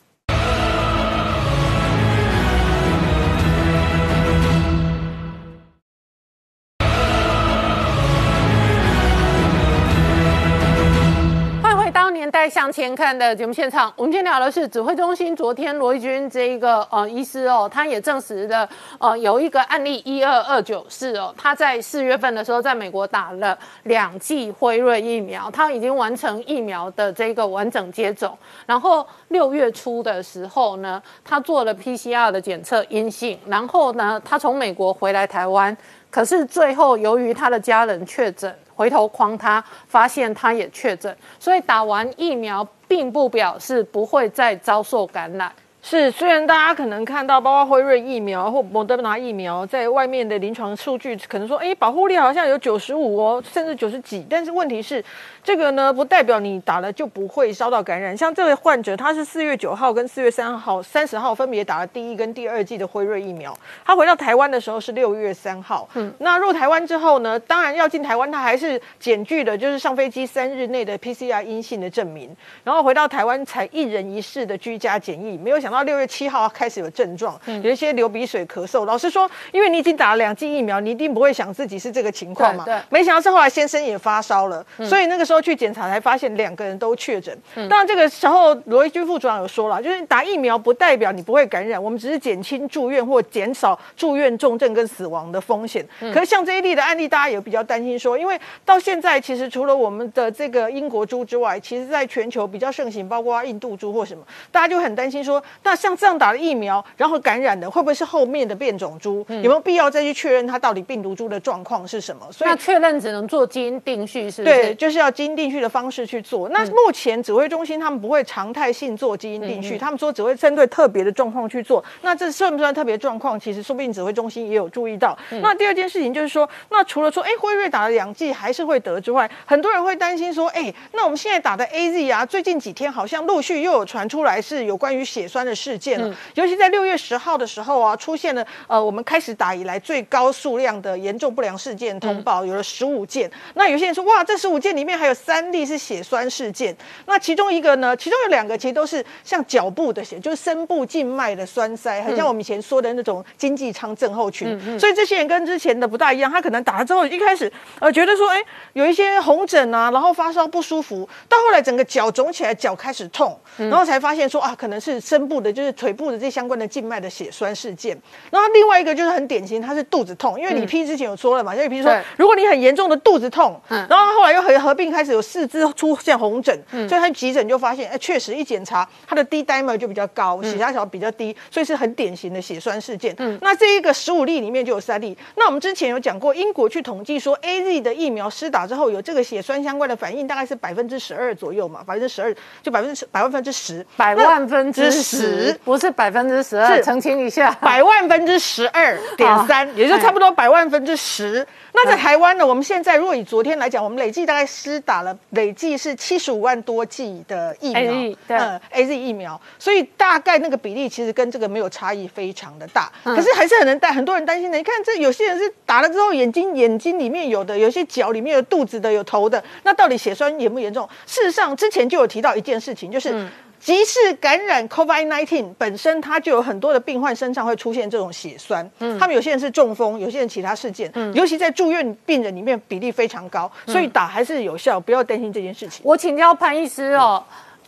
Speaker 1: 年代向前看的节目现场，我们今天聊的是指挥中心。昨天罗毅军这一个呃医师哦，他也证实了呃有一个案例一二二九四哦，他在四月份的时候在美国打了两剂辉瑞疫苗，他已经完成疫苗的这个完整接种。然后六月初的时候呢，他做了 PCR 的检测阴性，然后呢，他从美国回来台湾，可是最后由于他的家人确诊。回头框他，发现他也确诊，所以打完疫苗并不表示不会再遭受感染。
Speaker 8: 是，虽然大家可能看到，包括辉瑞疫苗或莫德纳疫苗在外面的临床数据，可能说，哎，保护力好像有九十五哦，甚至九十几，但是问题是。这个呢，不代表你打了就不会烧到感染。像这位患者，他是四月九号跟四月三号、三十号分别打了第一跟第二剂的辉瑞疫苗。他回到台湾的时候是六月三号。嗯，那入台湾之后呢，当然要进台湾，他还是检具的，就是上飞机三日内的 PCR 阴性的证明。然后回到台湾才一人一室的居家检疫。没有想到六月七号开始有症状，有一些流鼻水、咳嗽。老实说，因为你已经打了两剂疫苗，你一定不会想自己是这个情况嘛。对。没想到是后来先生也发烧了，所以那个时候。都去检查才发现两个人都确诊。当然这个时候罗毅军副组长有说了，就是打疫苗不代表你不会感染，我们只是减轻住院或减少住院重症跟死亡的风险。可是像这一例的案例，大家也比较担心说，因为到现在其实除了我们的这个英国猪之外，其实在全球比较盛行，包括印度猪或什么，大家就很担心说，那像这样打了疫苗然后感染的，会不会是后面的变种猪？有没有必要再去确认它到底病毒株的状况是什么？
Speaker 1: 所以确认只能做基因定序，是？
Speaker 8: 对，就是要基因定序的方式去做。那目前指挥中心他们不会常态性做基因定序，他们说只会针对特别的状况去做。那这算不算特别状况？其实说不定指挥中心也有注意到。那第二件事情就是说，那除了说哎辉瑞打了两剂还是会得之外，很多人会担心说，哎，那我们现在打的 A Z 啊，最近几天好像陆续又有传出来是有关于血栓的事件了。尤其在六月十号的时候啊，出现了呃我们开始打以来最高数量的严重不良事件通报，有了十五件。那有些人说，哇，这十五件里面还有三例是血栓事件。那其中一个呢，其中有两个其实都是像脚部的血，就是深部静脉的栓塞，很像我们以前说的那种经济舱症候群。所以这些人跟之前的不大一样，他可能打了之后一开始呃觉得说，哎，有一些红疹啊，然后发烧不舒服，到后来整个脚肿起来，脚开始痛，然后才发现说啊，可能是深部的，就是腿部的这相关的静脉的血栓事件。然后另外一个就是很典型，他是肚子痛，因为你批之前有说了嘛，就比如说如果你很严重的肚子痛，然后后来又合合并开始有四肢出现红疹，所以他急诊就发现，哎，确实一检查他的 D dimer 就比较高，血压小比较低，所以是很典型的血栓事件。嗯那这一个十五例里面就有三例。那我们之前有讲过，英国去统计说，A Z 的疫苗施打之后有这个血栓相关的反应，大概是百分之十二左右嘛，百分之十二就百分之百万分之十，
Speaker 1: 百万分之十不是百分之十二，澄清一下，
Speaker 8: 百万分之十二点三，也就差不多百万分之十。那在台湾呢？我们现在如果以昨天来讲，我们累计大概施打了累计是七十五万多剂的疫苗，
Speaker 1: 嗯
Speaker 8: ，A Z 疫苗，所以大概那个比例其实跟这个没有差异非常的大。可是还是很能带很多人担心的。你看这有些人是打了之后眼睛眼睛里面有的，有些脚里面有肚子的，有头的，那到底血栓严不严重？事实上之前就有提到一件事情，就是。即使感染 COVID-19 本身，它就有很多的病患身上会出现这种血栓。嗯，他们有些人是中风，有些人其他事件。嗯，尤其在住院病人里面比例非常高，所以打还是有效，不要担心这件事情。
Speaker 1: 我请教潘医师哦。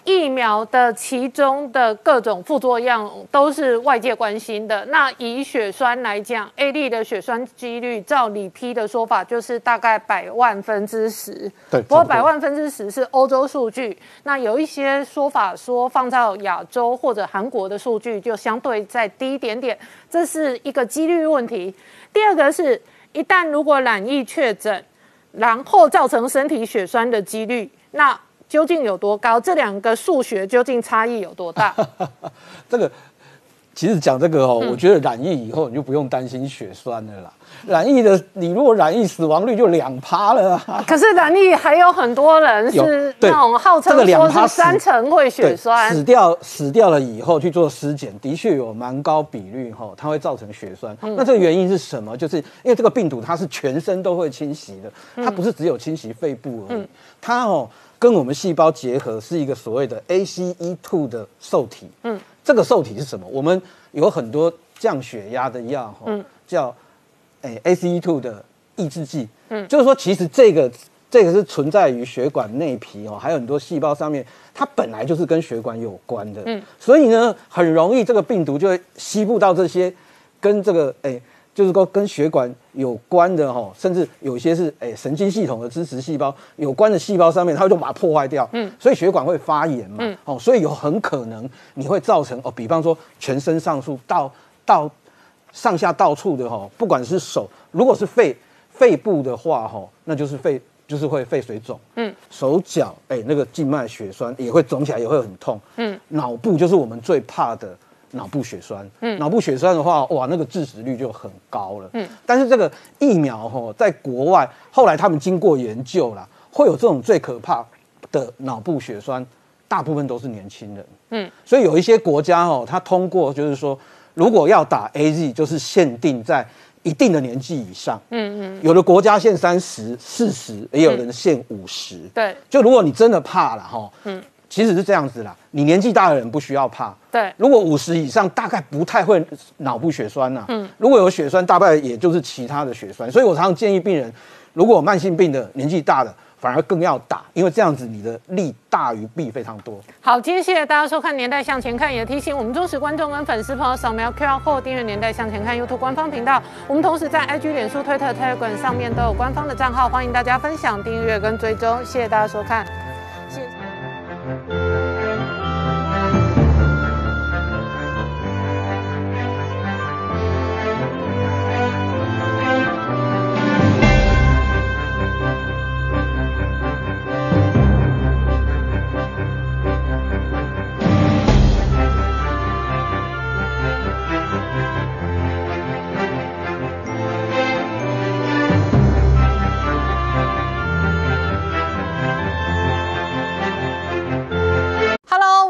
Speaker 1: 疫苗的其中的各种副作用都是外界关心的。那以血栓来讲，A D 的血栓几率，照李批的说法，就是大概百万分之十。
Speaker 6: 对，
Speaker 1: 不过百万分之十是欧洲数据。那有一些说法说，放到亚洲或者韩国的数据就相对再低一点点，这是一个几率问题。第二个是，一旦如果染疫确诊，然后造成身体血栓的几率，那究竟有多高？这两个数学究竟差异有多大？
Speaker 6: 这个其实讲这个哦，我觉得染疫以后你就不用担心血栓了啦。染疫的，你如果染疫死亡率就两趴了啊。
Speaker 1: 可是染疫还有很多人是那种号称说是三成会血栓，
Speaker 6: 死掉死掉了以后去做尸检，的确有蛮高比率哈，它会造成血栓。那这个原因是什么？就是因为这个病毒它是全身都会侵袭的，它不是只有侵袭肺部而已，它哦跟我们细胞结合是一个所谓的 ACE2 的受体。嗯，这个受体是什么？我们有很多降血压的药哈，叫。哎，ACE2 的抑制剂，嗯，就是说，其实这个这个是存在于血管内皮哦，还有很多细胞上面，它本来就是跟血管有关的，嗯，所以呢，很容易这个病毒就会吸附到这些跟这个哎，就是说跟血管有关的哈，甚至有些是哎神经系统的支持细胞有关的细胞上面，它就把它破坏掉，嗯，所以血管会发炎嘛，嗯，哦，所以有很可能你会造成哦，比方说全身上述到到。上下到处的哈，不管是手，如果是肺肺部的话哈，那就是肺就是会肺水肿。嗯，手脚哎，那个静脉血栓也会肿起来，也会很痛。嗯，脑部就是我们最怕的脑部血栓。嗯，脑部血栓的话，哇，那个致死率就很高了。嗯，但是这个疫苗哈，在国外后来他们经过研究啦，会有这种最可怕的脑部血栓，大部分都是年轻人。嗯，所以有一些国家哦，它通过就是说。如果要打 A Z，就是限定在一定的年纪以上。嗯嗯，有的国家限三十、四十，也有人限五十。
Speaker 1: 对，
Speaker 6: 就如果你真的怕了哈，嗯，其实是这样子啦。你年纪大的人不需要怕。
Speaker 1: 对，
Speaker 6: 如果五十以上，大概不太会脑部血栓呐。嗯，如果有血栓，大概也就是其他的血栓。所以我常常建议病人，如果有慢性病的、年纪大的。反而更要打，因为这样子你的利大于弊非常多。
Speaker 1: 好，今天谢谢大家收看《年代向前看》，也提醒我们忠实观众跟粉丝朋友扫描 QR Code 订阅《年代向前看》YouTube 官方频道。我们同时在 IG、脸书、推特、Telegram 上面都有官方的账号，欢迎大家分享、订阅跟追踪。谢谢大家收看，Thank you.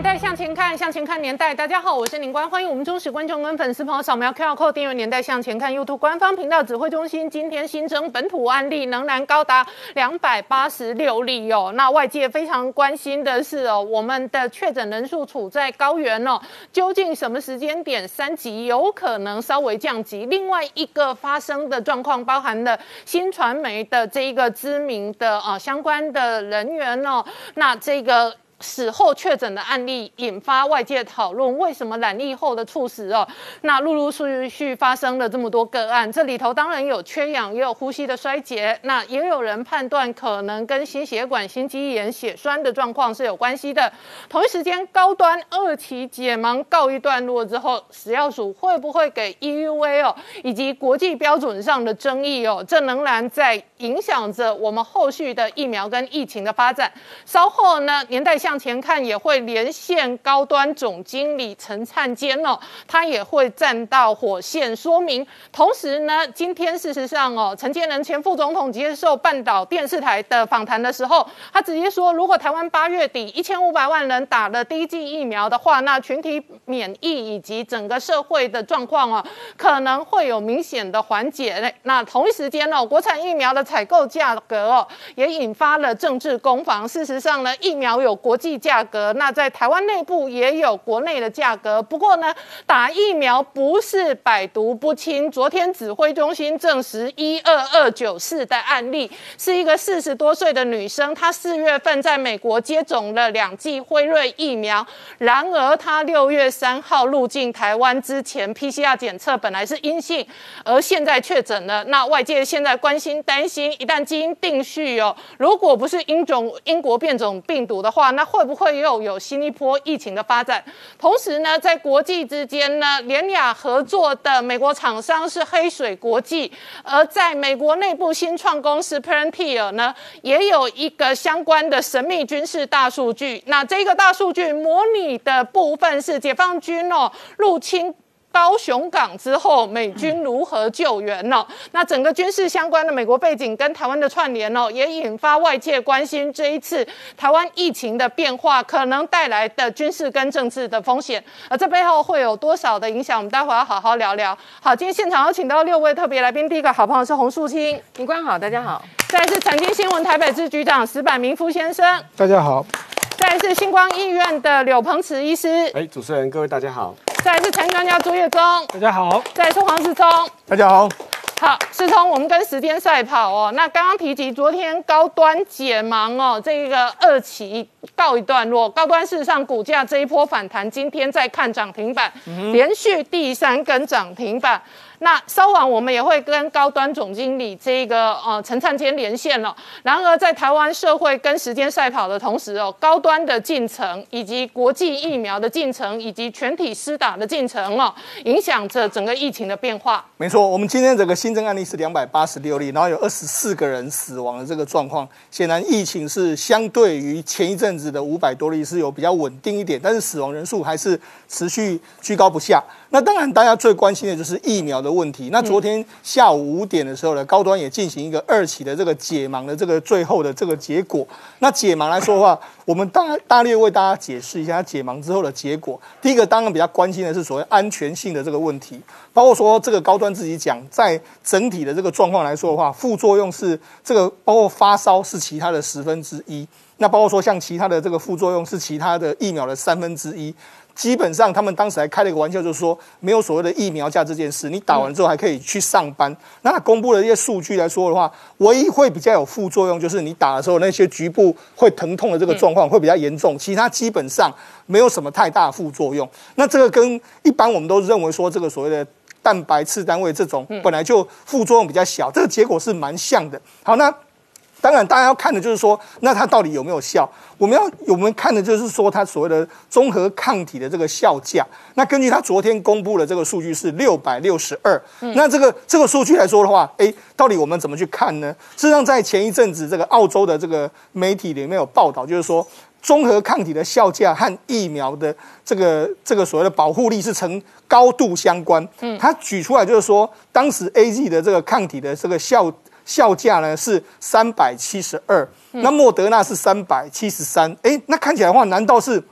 Speaker 1: 年代向前看，向前看年代。大家好，我是林官，欢迎我们忠实观众跟粉丝朋友扫描 QR Code 订阅《年代向前看》YouTube 官方频道。指挥中心今天新增本土案例仍然高达两百八十六例哦。那外界非常关心的是哦，我们的确诊人数处在高原哦，究竟什么时间点三级有可能稍微降级？另外一个发生的状况，包含了新传媒的这一个知名的啊相关的人员哦，那这个。死后确诊的案例引发外界讨论，为什么染疫后的猝死哦？那陆陆续续发生了这么多个案，这里头当然有缺氧，也有呼吸的衰竭，那也有人判断可能跟心血管、心肌炎、血栓的状况是有关系的。同一时间，高端二期解盲告一段落之后，食药署会不会给 EUA 哦？以及国际标准上的争议哦，这仍然在影响着我们后续的疫苗跟疫情的发展。稍后呢，年代下。向前看也会连线高端总经理陈灿坚哦，他也会站到火线说明。同时呢，今天事实上哦，陈建仁前副总统接受半岛电视台的访谈的时候，他直接说，如果台湾八月底一千五百万人打了第一剂疫苗的话，那群体免疫以及整个社会的状况哦，可能会有明显的缓解。那同一时间哦，国产疫苗的采购价格哦，也引发了政治攻防。事实上呢，疫苗有国际价格，那在台湾内部也有国内的价格。不过呢，打疫苗不是百毒不侵。昨天指挥中心证实，一二二九四的案例是一个四十多岁的女生，她四月份在美国接种了两剂辉瑞疫苗，然而她六月三号入境台湾之前，PCR 检测本来是阴性，而现在确诊了。那外界现在关心担心，一旦基因定序哦，如果不是英种英国变种病毒的话，那会不会又有新一波疫情的发展？同时呢，在国际之间呢，联雅合作的美国厂商是黑水国际，而在美国内部新创公司 Palantir 呢，也有一个相关的神秘军事大数据。那这个大数据模拟的部分是解放军哦入侵。高雄港之后，美军如何救援呢？那整个军事相关的美国背景跟台湾的串联哦，也引发外界关心这一次台湾疫情的变化可能带来的军事跟政治的风险，而这背后会有多少的影响？我们待会要好好聊聊。好，今天现场有请到六位特别来宾，第一个好朋友是洪树清，
Speaker 8: 警官好，大家好。
Speaker 1: 再来是财经新闻台北支局长石柏明夫先生，
Speaker 2: 大家好。
Speaker 1: 再来是星光医院的柳鹏慈医师，
Speaker 9: 哎，主持人各位大家好。
Speaker 1: 再来是陈专家朱月忠，
Speaker 4: 大家好。
Speaker 1: 再来是黄世聪，
Speaker 6: 大家好。
Speaker 1: 好，世聪，我们跟时间赛跑哦。那刚刚提及昨天高端解盲哦，这个二期告一段落。高端事实上股价这一波反弹，今天在看涨停板，连续第三根涨停板。那稍晚我们也会跟高端总经理这个呃陈灿坚连线了。然而在台湾社会跟时间赛跑的同时哦，高端的进程以及国际疫苗的进程以及全体施打的进程哦，影响着整个疫情的变化。
Speaker 10: 没错，我们今天整个新增案例是两百八十六例，然后有二十四个人死亡的这个状况。显然疫情是相对于前一阵子的五百多例是有比较稳定一点，但是死亡人数还是持续居高不下。那当然，大家最关心的就是疫苗的问题。那昨天下午五点的时候呢，高端也进行一个二期的这个解盲的这个最后的这个结果。那解盲来说的话，我们大大略为大家解释一下解盲之后的结果。第一个当然比较关心的是所谓安全性的这个问题，包括说这个高端自己讲，在整体的这个状况来说的话，副作用是这个包括发烧是其他的十分之一，那包括说像其他的这个副作用是其他的疫苗的三分之一。基本上，他们当时还开了一个玩笑，就是说没有所谓的疫苗价这件事。你打完之后还可以去上班。那他公布的一些数据来说的话，唯一会比较有副作用，就是你打的时候那些局部会疼痛的这个状况会比较严重。其他基本上没有什么太大副作用。那这个跟一般我们都认为说这个所谓的蛋白次单位这种本来就副作用比较小，这个结果是蛮像的。好，那。当然，大家要看的就是说，那它到底有没有效？我们要我们看的就是说，它所谓的综合抗体的这个效价。那根据它昨天公布的这个数据是六百六十二。那这个这个数据来说的话，哎，到底我们怎么去看呢？事实上，在前一阵子，这个澳洲的这个媒体里面有报道，就是说综合抗体的效价和疫苗的这个这个所谓的保护力是成高度相关。嗯，他举出来就是说，当时 A Z 的这个抗体的这个效。效价呢是三百七十二，那莫德纳是三百七十三，哎，那看起来的话，难道是？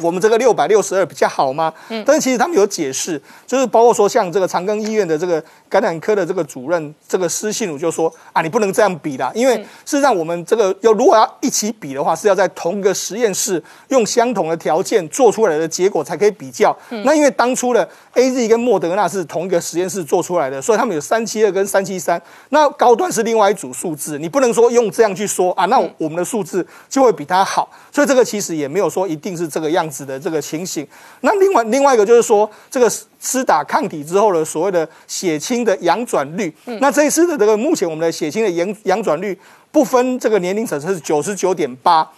Speaker 10: 我们这个六百六十二比较好吗？嗯，但是其实他们有解释，就是包括说像这个长庚医院的这个感染科的这个主任这个施信武就说啊，你不能这样比的，因为事实上我们这个要如果要一起比的话，是要在同一个实验室用相同的条件做出来的结果才可以比较。那因为当初的 A Z 跟莫德纳是同一个实验室做出来的，所以他们有三七二跟三七三，那高端是另外一组数字，你不能说用这样去说啊，那我们的数字就会比它好，所以这个其实也没有说一定是这个样。子的这个情形，那另外另外一个就是说，这个施打抗体之后的所谓的血清的阳转率，那这一次的这个目前我们的血清的阳阳转率不分这个年龄层是九十九点八，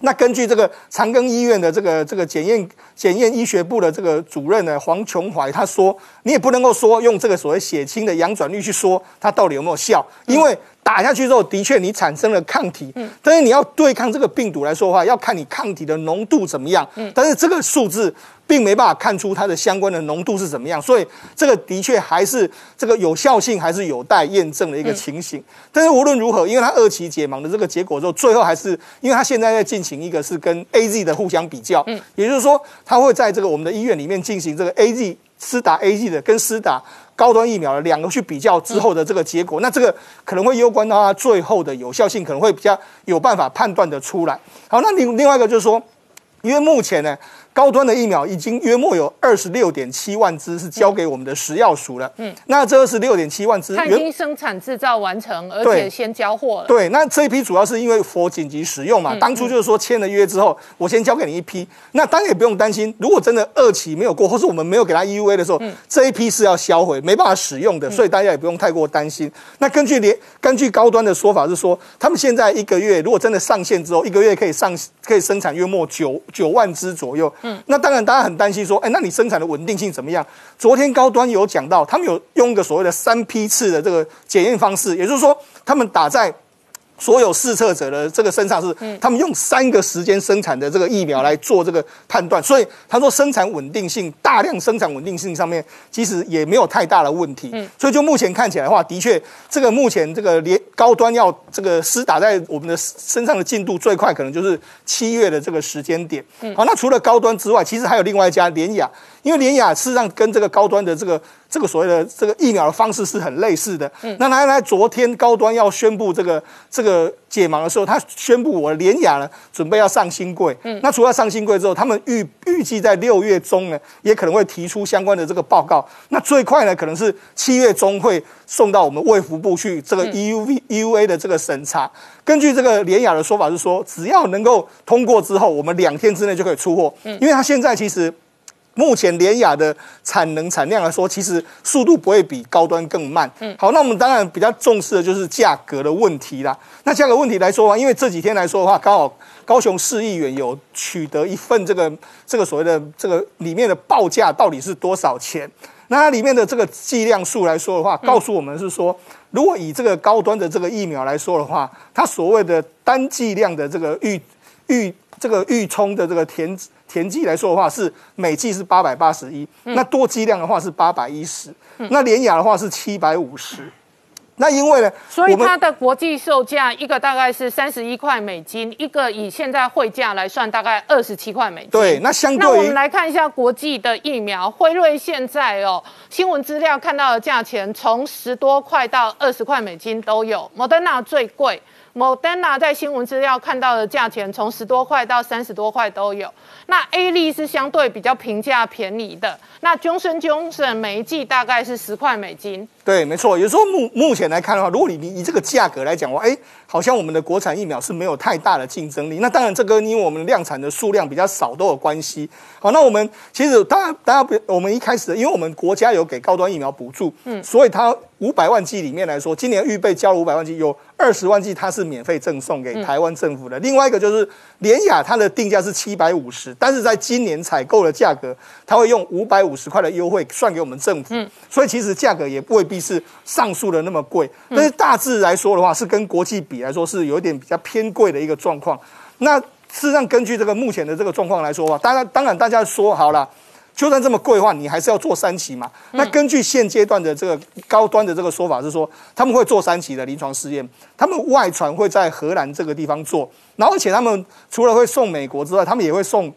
Speaker 10: 那根据这个长庚医院的这个这个检验检验医学部的这个主任呢黄琼怀他说，你也不能够说用这个所谓血清的阳转率去说它到底有没有效，因为打下去之后的确你产生了抗体，但是你要对抗这个病毒来说的话，要看你抗体的浓度怎么样，但是这个数字。并没办法看出它的相关的浓度是怎么样，所以这个的确还是这个有效性还是有待验证的一个情形。但是无论如何，因为它二期解盲的这个结果之后，最后还是因为它现在在进行一个是跟 A Z 的互相比较，嗯，也就是说，它会在这个我们的医院里面进行这个 A Z 施打 A Z 的跟施打高端疫苗的两个去比较之后的这个结果，那这个可能会攸关到它最后的有效性，可能会比较有办法判断的出来。好，那另另外一个就是说，因为目前呢。高端的疫苗已经约莫有二十六点七万支是交给我们的食药署了。嗯，那这二十六点七万支，
Speaker 1: 它已经生产制造完成，而且先交货了。
Speaker 10: 对，那这一批主要是因为佛紧急使用嘛。当初就是说签了约之后，我先交给你一批。那当然也不用担心，如果真的二期没有过，或是我们没有给他 EUA 的时候，这一批是要销毁，没办法使用的，所以大家也不用太过担心。那根据连根据高端的说法是说，他们现在一个月如果真的上线之后，一个月可以上可以生产约莫九九万只左右。嗯，那当然大家很担心说，哎，那你生产的稳定性怎么样？昨天高端有讲到，他们有用一个所谓的三批次的这个检验方式，也就是说，他们打在。所有试测者的这个身上是，他们用三个时间生产的这个疫苗来做这个判断，所以他说生产稳定性、大量生产稳定性上面其实也没有太大的问题。所以就目前看起来的话，的确这个目前这个连高端要这个施打在我们的身上的进度最快，可能就是七月的这个时间点。好，那除了高端之外，其实还有另外一家联雅，因为联雅事实上跟这个高端的这个。这个所谓的这个疫苗的方式是很类似的。嗯，那来来，昨天高端要宣布这个这个解盲的时候，他宣布我联雅呢准备要上新贵。嗯，那除了上新贵之后，他们预预计在六月中呢，也可能会提出相关的这个报告。那最快呢，可能是七月中会送到我们卫福部去这个 EUV EUA 的这个审查。根据这个联雅的说法是说，只要能够通过之后，我们两天之内就可以出货。嗯，因为他现在其实。目前联雅的产能产量来说，其实速度不会比高端更慢。嗯，好，那我们当然比较重视的就是价格的问题啦。那价格问题来说因为这几天来说的话，刚好高雄市议员有取得一份这个这个所谓的这个里面的报价到底是多少钱？那它里面的这个剂量数来说的话，告诉我们是说，如果以这个高端的这个疫苗来说的话，它所谓的单剂量的这个预预这个预充的这个填。田剂来说的话是每剂是八百八十一，那多剂量的话是八百一十，那连雅的话是七百五十。那因为呢，
Speaker 1: 所以它的国际售价一个大概是三十一块美金，一个以现在汇价来算大概二十七块美金。
Speaker 10: 对，那相对
Speaker 1: 那我们来看一下国际的疫苗，辉瑞现在哦，新闻资料看到的价钱从十多块到二十块美金都有，莫德纳最贵。Moderna 在新闻资料看到的价钱从十多块到三十多块都有。那 A 利是相对比较平价便宜的。那 Johnson Johnson 每一季大概是十块美金。
Speaker 10: 对，没错。有时候目目前来看的话，如果你你以这个价格来讲，话，哎，好像我们的国产疫苗是没有太大的竞争力。那当然，这个因为我们量产的数量比较少都有关系。好，那我们其实当然大家不，我们一开始因为我们国家有给高端疫苗补助，嗯，所以它五百万剂里面来说，今年预备交了五百万剂有。二十万剂它是免费赠送给台湾政府的，另外一个就是联雅，它的定价是七百五十，但是在今年采购的价格，它会用五百五十块的优惠算给我们政府，所以其实价格也未必是上述的那么贵，但是大致来说的话，是跟国际比来说是有一点比较偏贵的一个状况。那事实上，根据这个目前的这个状况来说的话，当然当然大家说好了。就算这么贵的话，你还是要做三期嘛？那根据现阶段的这个高端的这个说法是说，他们会做三期的临床试验，他们外传会在荷兰这个地方做，然后而且他们除了会送美国之外，他们也会送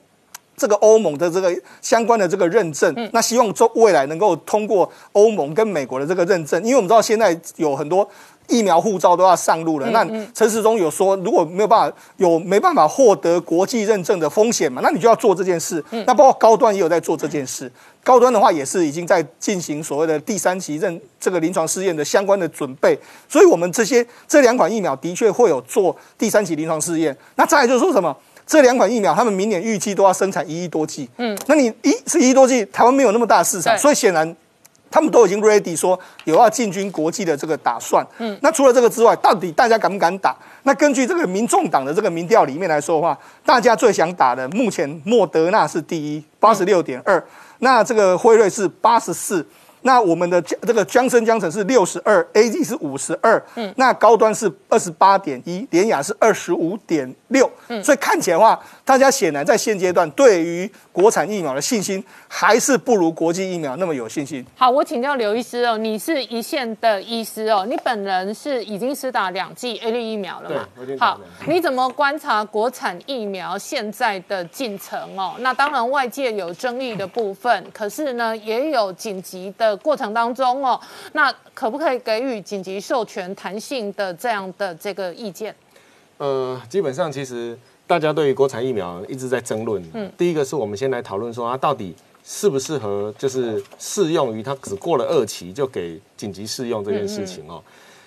Speaker 10: 这个欧盟的这个相关的这个认证。那希望做未来能够通过欧盟跟美国的这个认证，因为我们知道现在有很多。疫苗护照都要上路了，那陈时中有说，如果没有办法有没办法获得国际认证的风险嘛，那你就要做这件事。那包括高端也有在做这件事，高端的话也是已经在进行所谓的第三期认这个临床试验的相关的准备。所以，我们这些这两款疫苗的确会有做第三期临床试验。那再来就是说什么？这两款疫苗，他们明年预计都要生产一亿多剂。嗯，那你一是一亿多剂，台湾没有那么大的市场，所以显然。他们都已经 ready 说有要进军国际的这个打算。嗯，那除了这个之外，到底大家敢不敢打？那根据这个民众党的这个民调里面来说的话，大家最想打的，目前莫德纳是第一，八十六点二，那这个辉瑞是八十四。那我们的这个江森江城是六十二，A G 是五十二，嗯，那高端是二十八点一，联雅是二十五点六，嗯，所以看起来的话，大家显然在现阶段对于国产疫苗的信心还是不如国际疫苗那么有信心。
Speaker 1: 好，我请教刘医师哦，你是一线的医师哦，你本人是已经施打两剂 A 类疫苗了嘛？好，你怎么观察国产疫苗现在的进程哦？那当然外界有争议的部分，可是呢也有紧急的。过程当中哦，那可不可以给予紧急授权弹性的这样的这个意见？
Speaker 9: 呃，基本上其实大家对于国产疫苗一直在争论。嗯，第一个是我们先来讨论说它到底适不适合，就是适用于它只过了二期就给紧急适用这件事情哦。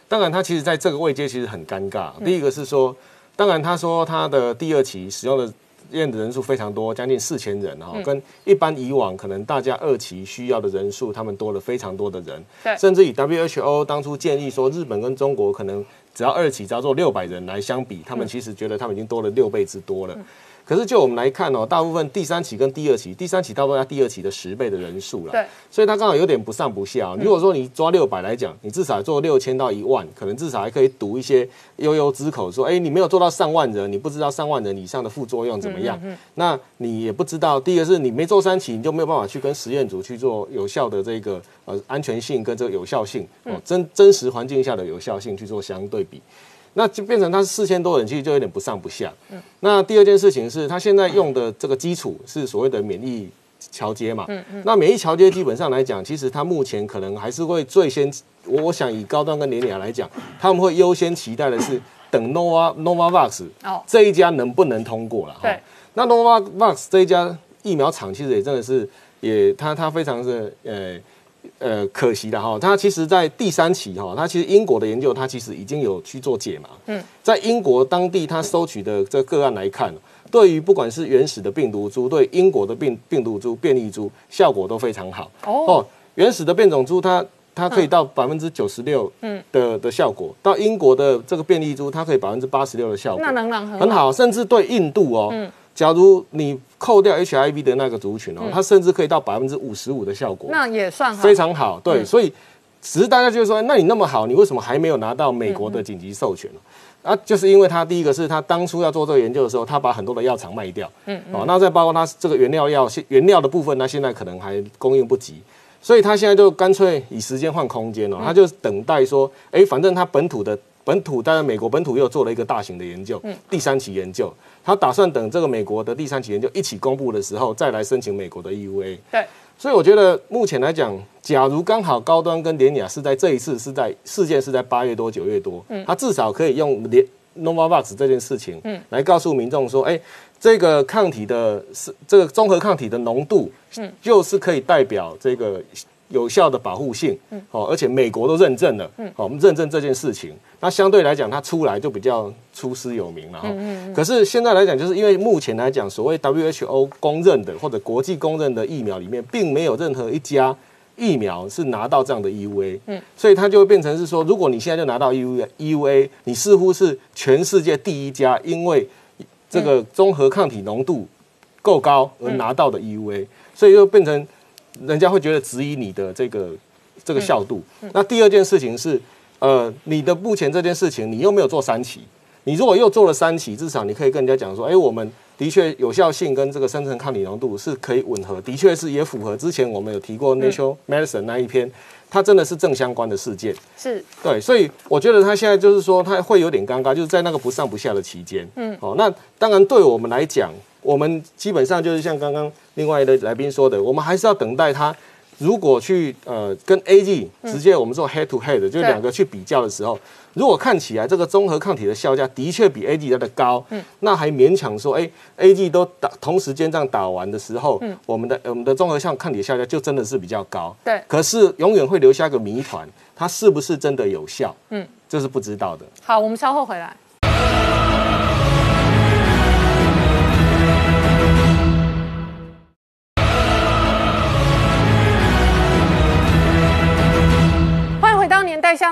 Speaker 9: 当然，它其实在这个位阶其实很尴尬。第一个是说，当然他说他的第二期使用的。验的人数非常多，将近四千人哈，跟一般以往可能大家二期需要的人数，他们多了非常多的人。
Speaker 1: 对，
Speaker 9: 甚至以 WHO 当初建议说，日本跟中国可能只要二期只要做六百人来相比，他们其实觉得他们已经多了六倍之多了。可是就我们来看哦，大部分第三期跟第二期，第三期大部分要第二期的十倍的人数了。
Speaker 1: 对，
Speaker 9: 所以它刚好有点不上不下。如果说你抓六百来讲，你至少做六千到一万，可能至少还可以赌一些悠悠之口，说，哎，你没有做到上万人，你不知道上万人以上的副作用怎么样。嗯那你也不知道，第一个是你没做三期，你就没有办法去跟实验组去做有效的这个呃安全性跟这个有效性哦，真真实环境下的有效性去做相对比。那就变成它是四千多人，其实就有点不上不下。嗯，那第二件事情是，它现在用的这个基础是所谓的免疫桥接嘛。嗯嗯。那免疫桥接基本上来讲，其实它目前可能还是会最先，我我想以高端跟联雅来讲，他们会优先期待的是等 Nova Novavax 哦这一家能不能通过了。
Speaker 1: 对。
Speaker 9: 那 Novavax 这一家疫苗厂其实也真的是也，它它非常的呃。呃，可惜的哈，它其实，在第三期哈，它其实英国的研究，它其实已经有去做解码。嗯，在英国当地，它收取的这个案来看，对于不管是原始的病毒株，对英国的病病毒株变异株，效果都非常好。哦，原始的变种株，它它可以到百分之九十六的的效果，到英国的这个变异株，它可以百分之八十六的效果，
Speaker 1: 那能很
Speaker 9: 很好，甚至对印度哦。假如你扣掉 HIV 的那个族群哦，它甚至可以到百分之五十五的效果，
Speaker 1: 那也算
Speaker 9: 非常好。对，所以只是大家就是说，那你那么好，你为什么还没有拿到美国的紧急授权呢？啊，就是因为他第一个是他当初要做这个研究的时候，他把很多的药厂卖掉，嗯，哦，那再包括他这个原料药原料的部分，那现在可能还供应不及，所以他现在就干脆以时间换空间哦，他就等待说，哎，反正他本土的本土，当然美国本土又做了一个大型的研究，嗯，第三期研究。他打算等这个美国的第三期研究一起公布的时候，再来申请美国的 EUA。
Speaker 1: 对，
Speaker 9: 所以我觉得目前来讲，假如刚好高端跟联雅是在这一次是在事件是在八月多九月多，嗯，他至少可以用联 Novavax 这件事情，嗯，来告诉民众说，哎，这个抗体的是这个综合抗体的浓度，嗯，就是可以代表这个。有效的保护性，嗯，哦，而且美国都认证了，嗯，好，我们认证这件事情，那相对来讲，它出来就比较出师有名了，哈，嗯嗯。可是现在来讲，就是因为目前来讲，所谓 WHO 公认的或者国际公认的疫苗里面，并没有任何一家疫苗是拿到这样的 EUA，嗯，所以它就会变成是说，如果你现在就拿到 EUA，你似乎是全世界第一家，因为这个综合抗体浓度够高而拿到的 EUA，所以就变成。人家会觉得质疑你的这个这个效度。那第二件事情是，呃，你的目前这件事情，你又没有做三期。你如果又做了三期，至少你可以跟人家讲说，哎，我们的确有效性跟这个生成抗体浓度是可以吻合，的确是也符合之前我们有提过 Nature Medicine 那一篇，它真的是正相关的事件。
Speaker 1: 是
Speaker 9: 对，所以我觉得他现在就是说，他会有点尴尬，就是在那个不上不下的期间。嗯，哦，那当然对我们来讲。我们基本上就是像刚刚另外的来宾说的，我们还是要等待它。如果去呃跟 A G 直接我们做 head to head，就两个去比较的时候，如果看起来这个综合抗体的效价的确比 A G 来的高，嗯，那还勉强说，哎，A G 都打同时间这样打完的时候，嗯，我们的我们的综合像抗体效价就真的是比较高，
Speaker 1: 对。
Speaker 9: 可是永远会留下一个谜团，它是不是真的有效？嗯，这是不知道的。
Speaker 1: 好，我们稍后回来。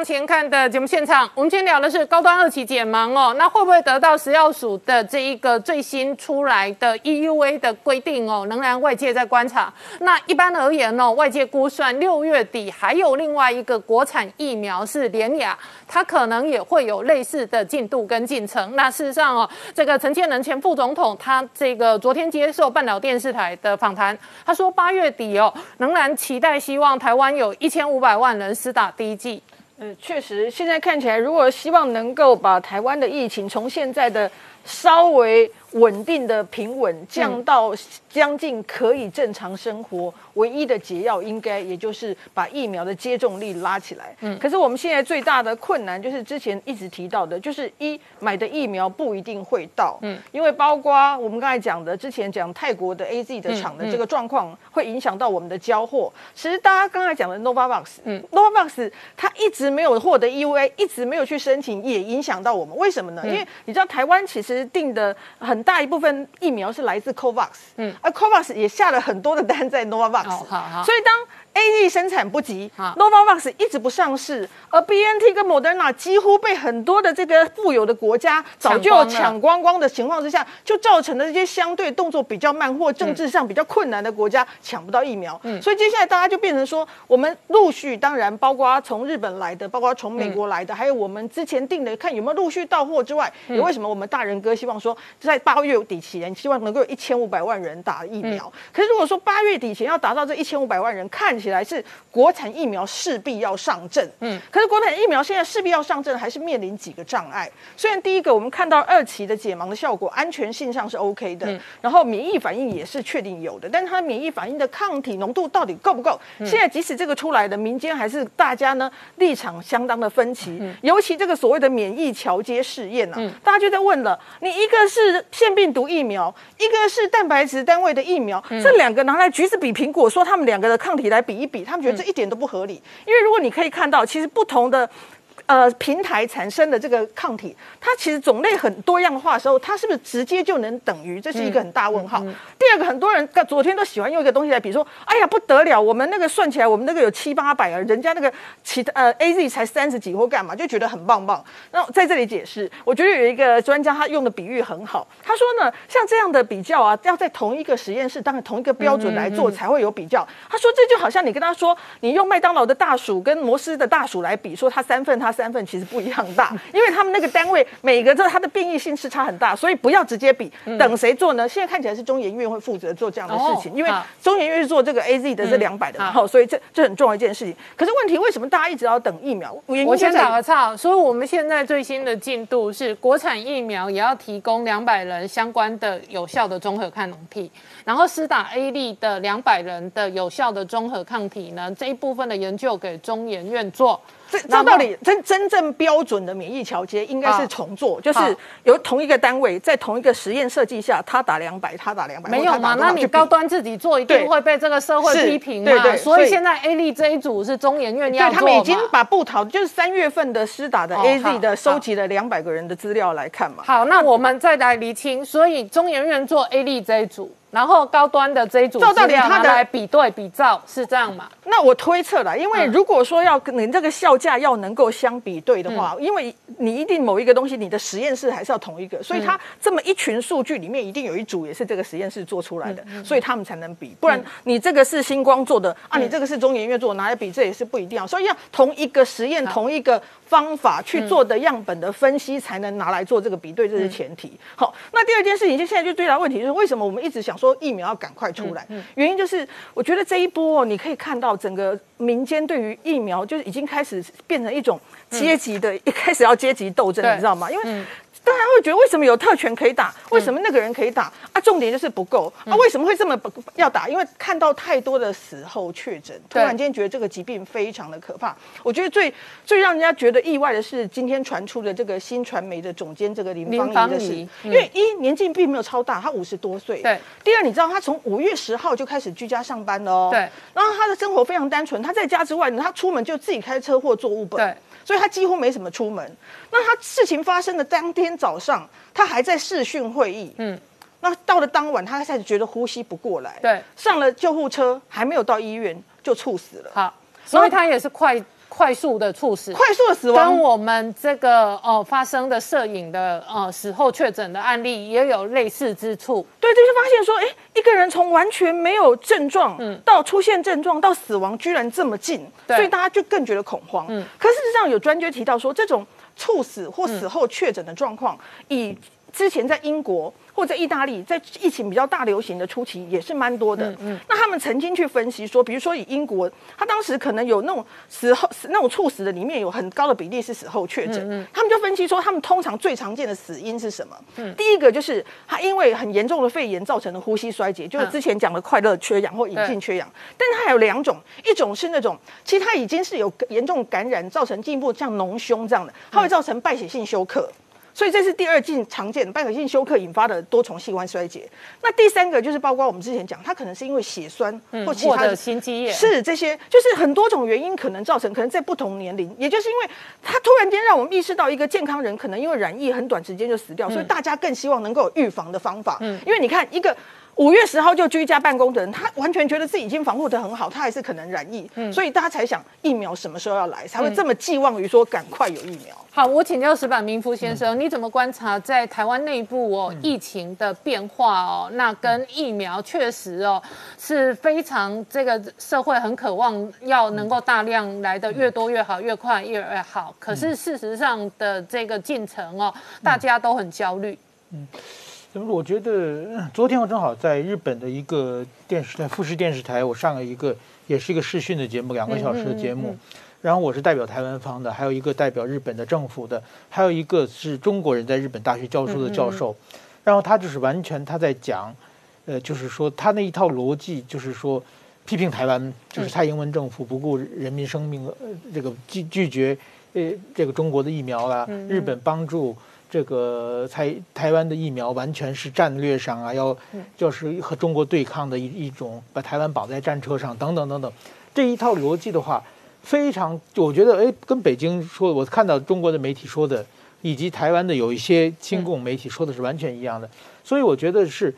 Speaker 1: 前看的节目现场，我们今天聊的是高端二期解盲哦，那会不会得到食药署的这一个最新出来的 EUA 的规定哦？仍然外界在观察。那一般而言哦，外界估算六月底还有另外一个国产疫苗是联雅，它可能也会有类似的进度跟进程。那事实上哦，这个陈建仁前副总统他这个昨天接受半岛电视台的访谈，他说八月底哦，仍然期待希望台湾有一千五百万人施打第一剂。
Speaker 8: 嗯，确实，现在看起来，如果希望能够把台湾的疫情从现在的稍微稳定的平稳降到将近可以正常生活，唯一的解药应该也就是把疫苗的接种率拉起来。嗯，可是我们现在最大的困难就是之前一直提到的，就是一买的疫苗不一定会到。嗯，因为包括我们刚才讲的，之前讲泰国的 A Z 的厂的这个状况，会影响到我们的交货。其实大家刚才讲的 Novavax，嗯，Novavax 它一直没有获得 E U A，一直没有去申请，也影响到我们。为什么呢？因为你知道台湾其实定的很大一部分疫苗是来自 Covax，嗯，而 Covax 也下了很多的单在 Novavax，
Speaker 1: 好好。
Speaker 8: 所以当 A Z 生产不及，Novavax 一直不上市，而 B N T 跟 Moderna 几乎被很多的这个富有的国家早就
Speaker 1: 抢光
Speaker 8: 光光的情况之下，就造成了这些相对动作比较慢或政治上比较困难的国家抢不到疫苗。所以接下来大家就变成说，我们陆续当然包括从日本来的，包括从美国来的，还有我们之前定的，看有没有陆续到货之外，也为什么我们大人哥希望说在八月底前，希望能够有一千五百万人打疫苗。可是如果说八月底前要达到这一千五百万人，看起来是国产疫苗势必要上阵。嗯，可是国产疫苗现在势必要上阵，还是面临几个障碍。虽然第一个我们看到二期的解盲的效果，安全性上是 OK 的，然后免疫反应也是确定有的，但是它免疫反应的抗体浓度到底够不够？现在即使这个出来的，民间还是大家呢立场相当的分歧，尤其这个所谓的免疫桥接试验呢、大家就在问了，你一个是腺病毒疫苗，一个是蛋白质单位的疫苗，这两个拿来橘子比苹果，说他们两个的抗体来比一比，他们觉得这一点都不合理，因为如果你可以看到，其实不同的。呃，平台产生的这个抗体，它其实种类很多样化的时候，它是不是直接就能等于？这是一个很大问号。第二个，很多人昨天都喜欢用一个东西来比说，哎呀不得了，我们那个算起来，我们那个有七八百啊，人家那个其他呃 A Z 才三十几或干嘛，就觉得很棒棒。那在这里解释，我觉得有一个专家他用的比喻很好，他说呢，像这样的比较啊，要在同一个实验室，当然同一个标准来做才会有比较。他说这就好像你跟他说，你用麦当劳的大薯跟摩斯的大薯来比，说它三份它三份其实不一样大，因为他们那个单位每个这它的变异性是差很大，所以不要直接比。等谁做呢？现在看起来是中研院会负责做这样的事情，
Speaker 1: 哦
Speaker 8: 因为中研院是做这个 A Z 的这两百的嘛，
Speaker 1: 好
Speaker 8: 好，所以这这很重要一件事情。可是问题为什么大家一直要等疫苗？
Speaker 1: 我先打个岔，所以我们现在最新的进度是，国产疫苗也要提供两百人相关的有效的综合抗体，然后施打 A 粒的两百人的有效的综合抗体呢，这一部分的研究给中研院做。
Speaker 8: 这照道理，真真正标准的免疫桥接应该是重做，就是由同一个单位在同一个实验设计下，他打两百，他打两百，
Speaker 1: 没有嘛？那你高端自己做一定
Speaker 8: 对
Speaker 1: 会被这个社会批评嘛？
Speaker 8: 对对所以
Speaker 1: 所以现在 A 粒这一组是中研院要做
Speaker 8: 对他们已经把布桃就是三月份的施打的
Speaker 1: 哦
Speaker 8: A
Speaker 1: 好
Speaker 8: Z 的收集了两百个人的资料来看嘛。
Speaker 1: 好，那我们再来厘清，所以中研院做 A 粒这一组，然后高端的这一组
Speaker 8: 照道
Speaker 1: 资料拿
Speaker 8: 理它的
Speaker 1: 来比对比照，是这样吗？
Speaker 8: 那我推测了，因为
Speaker 1: 嗯。
Speaker 8: 如果说要跟你这个效价要能够相比对的
Speaker 1: 嗯。
Speaker 8: 话，因为你一定某一个东西，你的实验室还是要同一个，所以
Speaker 1: 嗯。
Speaker 8: 它这么一群数据里面，一定有一组也是这个实验室做出来的，
Speaker 1: 嗯
Speaker 8: 所以他们才能比，不然你这个是星光做的啊，你这个是中研院做的，拿来比，这也是不一定啊。所以要同一个实验、同一个方法去做的样本的分析，才能拿来做这个比对，这是前提。好，那第二件事情，就现在就最大的问题就是，为什么我们一直想说疫苗要赶快出来？原因就是我觉得这一波哦，你可以看到整个民间对于疫苗就是已经开始变成一种阶级的，一 开始要阶级斗争，你知道吗？因为大家会觉得为什么有特权可以打，为什么那个人可以打啊？重点就是不够啊！为什么会这么不要打？因为看到太多的死后确诊，突然间觉得这个疾病非常的可怕。我觉得最最让人家觉得意外的是，今天传出的这个新传媒的总监这个林芳
Speaker 1: 林芳
Speaker 8: 怡的事
Speaker 1: 怡，
Speaker 8: 因为一年纪并没有超大，他五十多岁。
Speaker 1: 对。
Speaker 8: 第二，你知道他从五月十号就开始居家上班了哦。
Speaker 1: 对。
Speaker 8: 然后他的生活非常单纯，他在家之外呢，他出门就自己开车或坐 Uber。
Speaker 1: 对。
Speaker 8: 所以他几乎没什么出门。那他事情发生的当天早上，他还在视讯会议。嗯。那到了当晚，他开始觉得呼吸不过来。
Speaker 1: 对。
Speaker 8: 上了救护车，还没有到医院就猝死了。
Speaker 1: 好，所以他也是快快速的猝死，
Speaker 8: 快速的死亡跟。
Speaker 1: 我们这个哦发生的摄影的呃死后确诊的案例也有类似之处。
Speaker 8: 对，就是发现说，哎，一个人从完全没有症状，嗯到出现症状到死亡，居然这么近，
Speaker 1: 对
Speaker 8: 所以大家就更觉得恐慌。嗯，可事实上有专家提到说，这种猝死或死后确诊的状况，以之前在英国或者意大利在疫情比较大流行的初期也是蛮多的。嗯，那他们曾经去分析说，比如说以英国，他当时可能有那种死后死那种猝死的里面有很高的比例是死后确诊，他们就分析说，他们通常最常见的死因是什么？第一个就是他因为很严重的肺炎造成的呼吸衰竭，就是之前讲的快乐缺氧或隐性缺氧。但是它还有两种，一种是那种其实它已经是有严重感染，造成进一步像脓胸这样的，它会造成败血性休克。所以这是第二近常见的败血性休克引发的多重器官衰竭。那第三个就是包括我们之前讲，它可能是因为血栓或其他的
Speaker 1: 心肌炎
Speaker 8: 是这些，就是很多种原因可能造成，可能在不同年龄，也就是因为它突然间让我们意识到一个健康人可能因为染疫很短时间就死掉，所以大家更希望能够有预防的方法。嗯，因为你看一个。五月十号就居家办公的人，他完全觉得自己已经防护的很好，他还是可能染疫，所以大家才想疫苗什么时候要来，才会这么寄望于说赶快有疫苗。
Speaker 1: 好，我请教石板明夫先生，你怎么观察在台湾内部哦疫情的变化哦？那跟疫苗确实哦是非常这个社会很渴望要能够大量来的越多越好，越快越越好。可是事实上的这个进程哦，大家都很焦虑。
Speaker 2: 怎么？我觉得嗯昨天我正好在日本的一个电视台富士电视台，我上了一个也是一个视讯的节目，两个小时的节目。然后我是代表台湾方的，还有一个代表日本的政府的，还有一个是中国人在日本大学教书的教授。然后他就是完全他在讲，呃，就是说他那一套逻辑，就是说批评台湾，就是蔡英文政府不顾人民生命，呃，这个拒拒绝呃这个中国的疫苗啦，日本帮助。这个台台湾的疫苗完全是战略上啊，要就是和中国对抗的一一种，把台湾绑在战车上等等等等，这一套逻辑的话，非常我觉得哎，跟北京说，我看到中国的媒体说的，以及台湾的有一些亲共媒体说的是完全一样的，所以我觉得是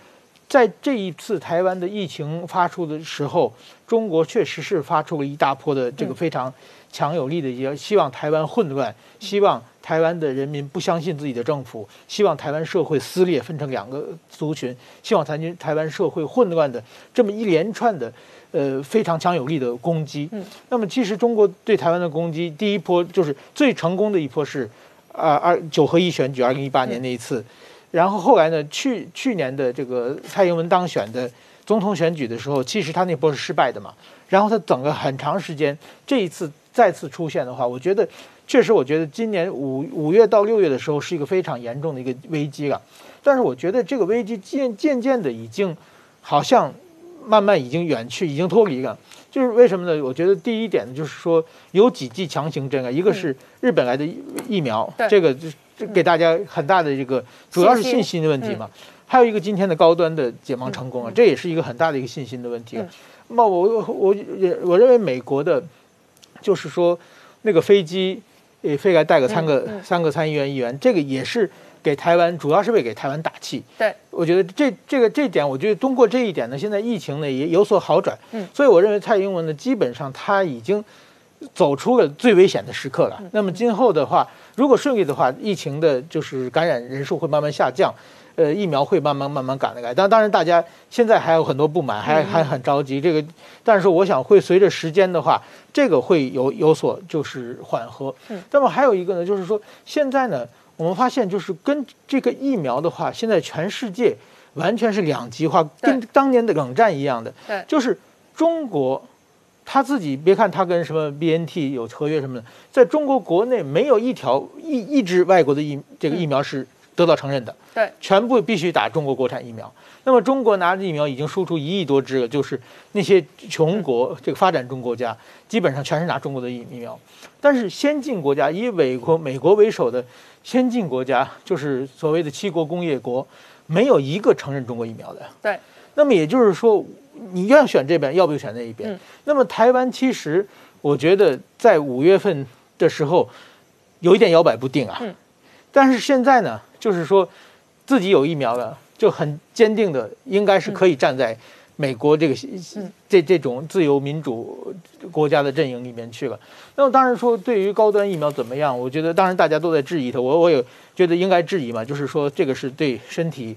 Speaker 2: 在这一次台湾的疫情发出的时候，中国确实是发出了一大波的这个非常强有力的，一些希望台湾混乱，希望。台湾的人民不相信自己的政府，希望台湾社会撕裂，分成两个族群，希望台台湾社会混乱的这么一连串的，呃，非常强有力的攻击。嗯，那么其实中国对台湾的攻击，第一波就是最成功的一波是，啊二九合一选举二零一八年那一次，然后后来呢，去去年的这个蔡英文当选的总统选举的时候，其实他那波是失败的嘛，然后他等了很长时间，这一次再次出现的话，我觉得。确实，我觉得今年五五月到六月的时候是一个非常严重的一个危机了，但是我觉得这个危机渐渐渐的已经好像慢慢已经远去，已经脱离了。就是为什么呢？我觉得第一点呢，就是说有几剂强行针啊，一个是日本来的疫苗，这个就就给大家很大的这个主要是信心的问题嘛。还有一个今天的高端的解盲成功啊，这也是一个很大的一个信心的问题。那么我我我认为美国的，就是说那个飞机。也飞来带个三个三个参议员议员，这个也是给台湾，主要是为给台湾打气。
Speaker 1: 对，
Speaker 2: 我觉得这这个这点，我觉得通过这一点呢，现在疫情呢也有所好转。嗯，所以我认为蔡英文呢，基本上他已经走出了最危险的时刻了。那么今后的话，如果顺利的话，疫情的就是感染人数会慢慢下降。呃，疫苗会慢慢慢慢赶得来，但当然大家现在还有很多不满，还还很着急。这个，但是我想会随着时间的话，这个会有有所就是缓和。嗯。那么还有一个呢，就是说现在呢，我们发现就是跟这个疫苗的话，现在全世界完全是两极化，跟当年的冷战一样的。
Speaker 1: 对。
Speaker 2: 就是中国他自己，别看他跟什么 B N T 有合约什么的，在中国国内没有一条一一支外国的疫这个疫苗是。得到承认的，
Speaker 1: 对，
Speaker 2: 全部必须打中国国产疫苗。那么中国拿着疫苗已经输出一亿多支了，就是那些穷国，这个发展中国家基本上全是拿中国的疫疫苗。但是先进国家以美国美国为首的先进国家，就是所谓的七国工业国，没有一个承认中国疫苗的。
Speaker 1: 对。
Speaker 2: 那么也就是说，你要选这边，要不就选那一边。那么台湾其实，我觉得在五月份的时候，有一点摇摆不定啊。嗯。但是现在呢？就是说，自己有疫苗了，就很坚定的，应该是可以站在美国这个这这种自由民主国家的阵营里面去了。那么当然说，对于高端疫苗怎么样，我觉得当然大家都在质疑它，我我也觉得应该质疑嘛，就是说这个是对身体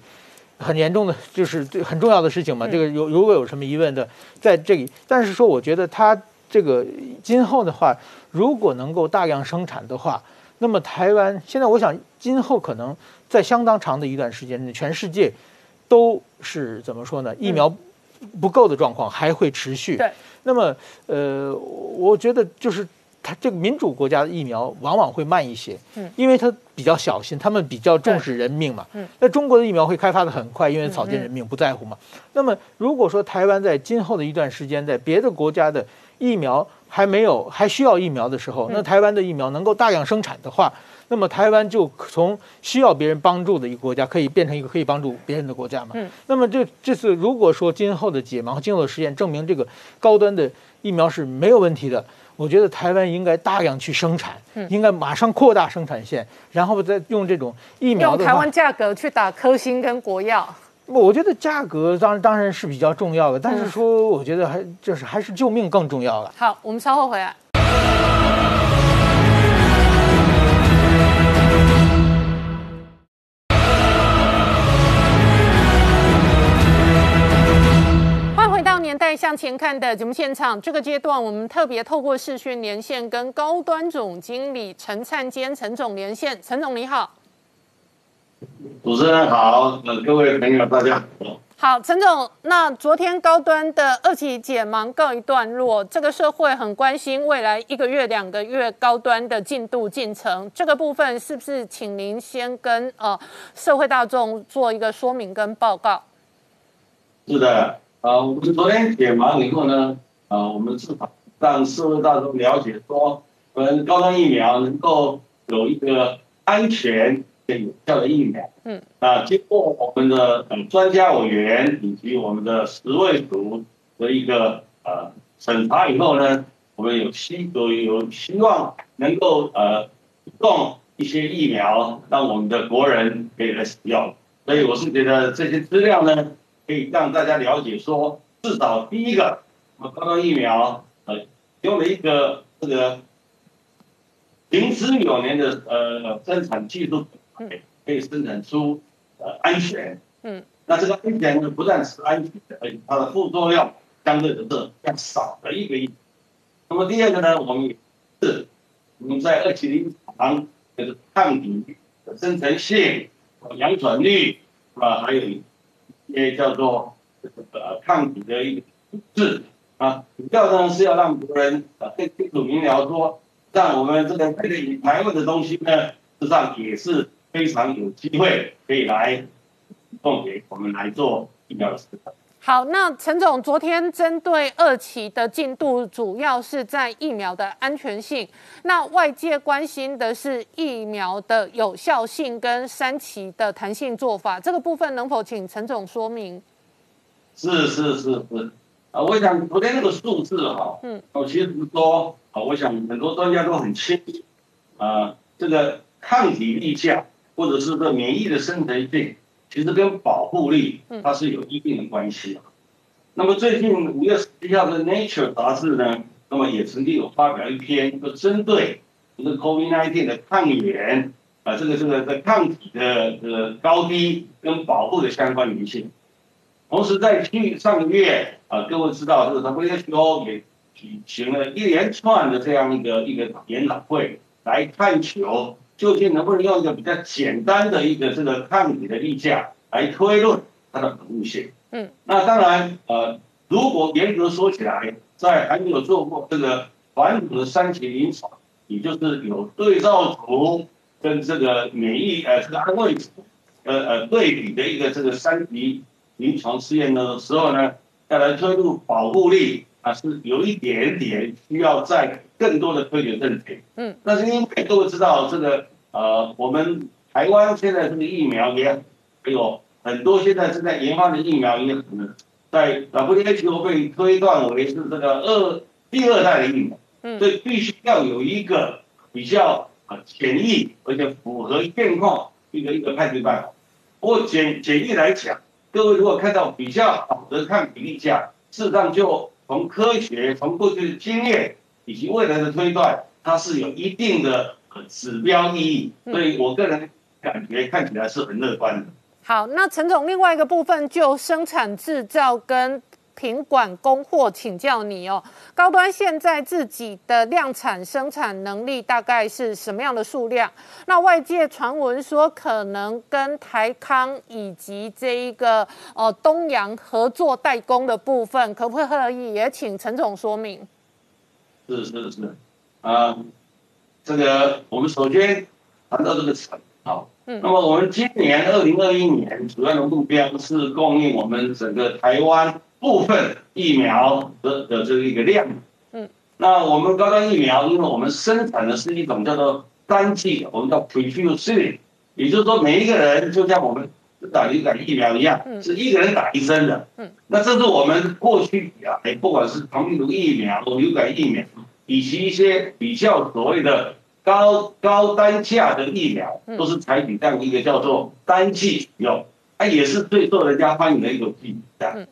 Speaker 2: 很严重的，就是对很重要的事情嘛。这个有如果有什么疑问的，在这里，但是说我觉得它这个今后的话，如果能够大量生产的话，那么台湾现在我想今后可能在相当长的一段时间内，全世界都是怎么说呢？疫苗。不够的状况还会持续。
Speaker 1: 对，
Speaker 2: 那么呃，我觉得就是它这个民主国家的疫苗往往会慢一些，嗯，因为它比较小心，他们比较重视人命嘛，嗯，那中国的疫苗会开发的很快，因为草菅人命不在乎嘛。那么如果说台湾在今后的一段时间，在别的国家的疫苗还没有还需要疫苗的时候，那台湾的疫苗能够大量生产的话。那么台湾就从需要别人帮助的一个国家，可以变成一个可以帮助别人的国家嘛？嗯。那么这这次如果说今后的解盲和、今后的实验证明这个高端的疫苗是没有问题的，我觉得台湾应该大量去生产，应该马上扩大生产线，然后再用这种疫苗
Speaker 1: 用台湾价格去打科兴跟国药。
Speaker 2: 我觉得价格当当然是比较重要的，但是说我觉得还就是还是救命更重要了。
Speaker 1: 好，我们稍后回来。年代向前看的节目现场，这个阶段我们特别透过视讯连线跟高端总经理陈灿坚陈总连线。陈总你好，
Speaker 11: 主持人好，呃，各位朋友大家好。
Speaker 1: 好，陈总，那昨天高端的二期解盲告一段落，这个社会很关心未来一个月、两个月高端的进度进程，这个部分是不是请您先跟呃社会大众做一个说明跟报告？
Speaker 11: 是的。啊，我们昨天解盲以后呢，啊，我们至少让社会大众了解说，我们高端疫苗能够有一个安全、有效的疫苗。嗯。啊，经过我们的呃专家委员以及我们的十位组的一个呃审查以后呢，我们有希有有希望能够呃提供一些疫苗，让我们的国人可以来使用。所以我是觉得这些资料呢。可以让大家了解说，至少第一个，我们高端疫苗呃用了一个这个行之有年的呃生产技术，可以生产出呃安全。嗯。那这个安全呢，不但是安全，而且它的副作用相对的是要少的一个。那么第二个呢，我们也是我们在二期临床就是抗体的生成性、阳转率啊，还有。也叫做呃抗体的一个质啊，主要呢是要让国人啊更清楚明了说，让我们这个这个以台湾的东西呢，实际上也是非常有机会可以来供给我们来做疫苗的。
Speaker 1: 好，那陈总昨天针对二期的进度，主要是在疫苗的安全性。那外界关心的是疫苗的有效性跟三期的弹性做法，这个部分能否请陈总说明？
Speaker 11: 是是是是，啊，我想昨天那个数字哈，嗯，我其实说，啊，我想很多专家都很清楚，啊，这个抗体力价或者是这免疫的生成性。其实跟保护力它是有一定的关系的。那么最近五月十七号的 Nature 杂志呢，那么也曾经有发表一篇，就针对这个 COVID-19 的抗原啊，这个这个的抗体的这个高低跟保护的相关联性。同时在去上个月啊，各位知道这个 WHO 也举行了一连串的这样一个一个研讨会，来探求。究竟能不能用一个比较简单的一个这个抗体的例价来推论它的可物性？嗯，那当然，呃，如果严格说起来，在还没有做过这个传统的三期临床，也就是有对照组跟这个免疫呃这个安慰组，呃呃对比的一个这个三期临床试验的时候呢，要来推入保护力啊，是有一点点需要在。更多的科学证据，嗯，那是因为各位知道这个，呃，我们台湾现在这个疫苗也还有很多现在正在研发的疫苗也可能在 WHO 被推断为是这个二第二代的疫苗，嗯，所以必须要有一个比较啊简易而且符合现况一个一个判定办法。不过简简易来讲，各位如果看到比较好的抗体例价，事实上就从科学、从过去的经验以及未来的推断，它是有一定的指标意义。所以我个人感觉看起来是很乐观的。
Speaker 1: 好，那陈总另外一个部分就生产制造跟。品管供货，请教你哦。高端现在自己的量产生产能力大概是什么样的数量？那外界传闻说可能跟台康以及这一个呃东洋合作代工的部分，可不可以也请陈总说明？
Speaker 11: 是是是，啊，这个我们首先谈到这个产好，嗯，那么我们今年二零二一年主要的目标是供应我们整个台湾。部分疫苗的的这一个量，嗯，那我们高端疫苗，因为我们生产的是一种叫做单剂，我们叫 prefusing，也就是说每一个人就像我们打流感疫苗一样，是一个人打一针的，嗯，那这是我们过去啊，不管是狂病毒疫苗、流感疫苗，以及一些比较所谓的高高单价的疫苗，都是采取这样一个叫做单剂使用，它也是最受人家欢迎的一种剂型。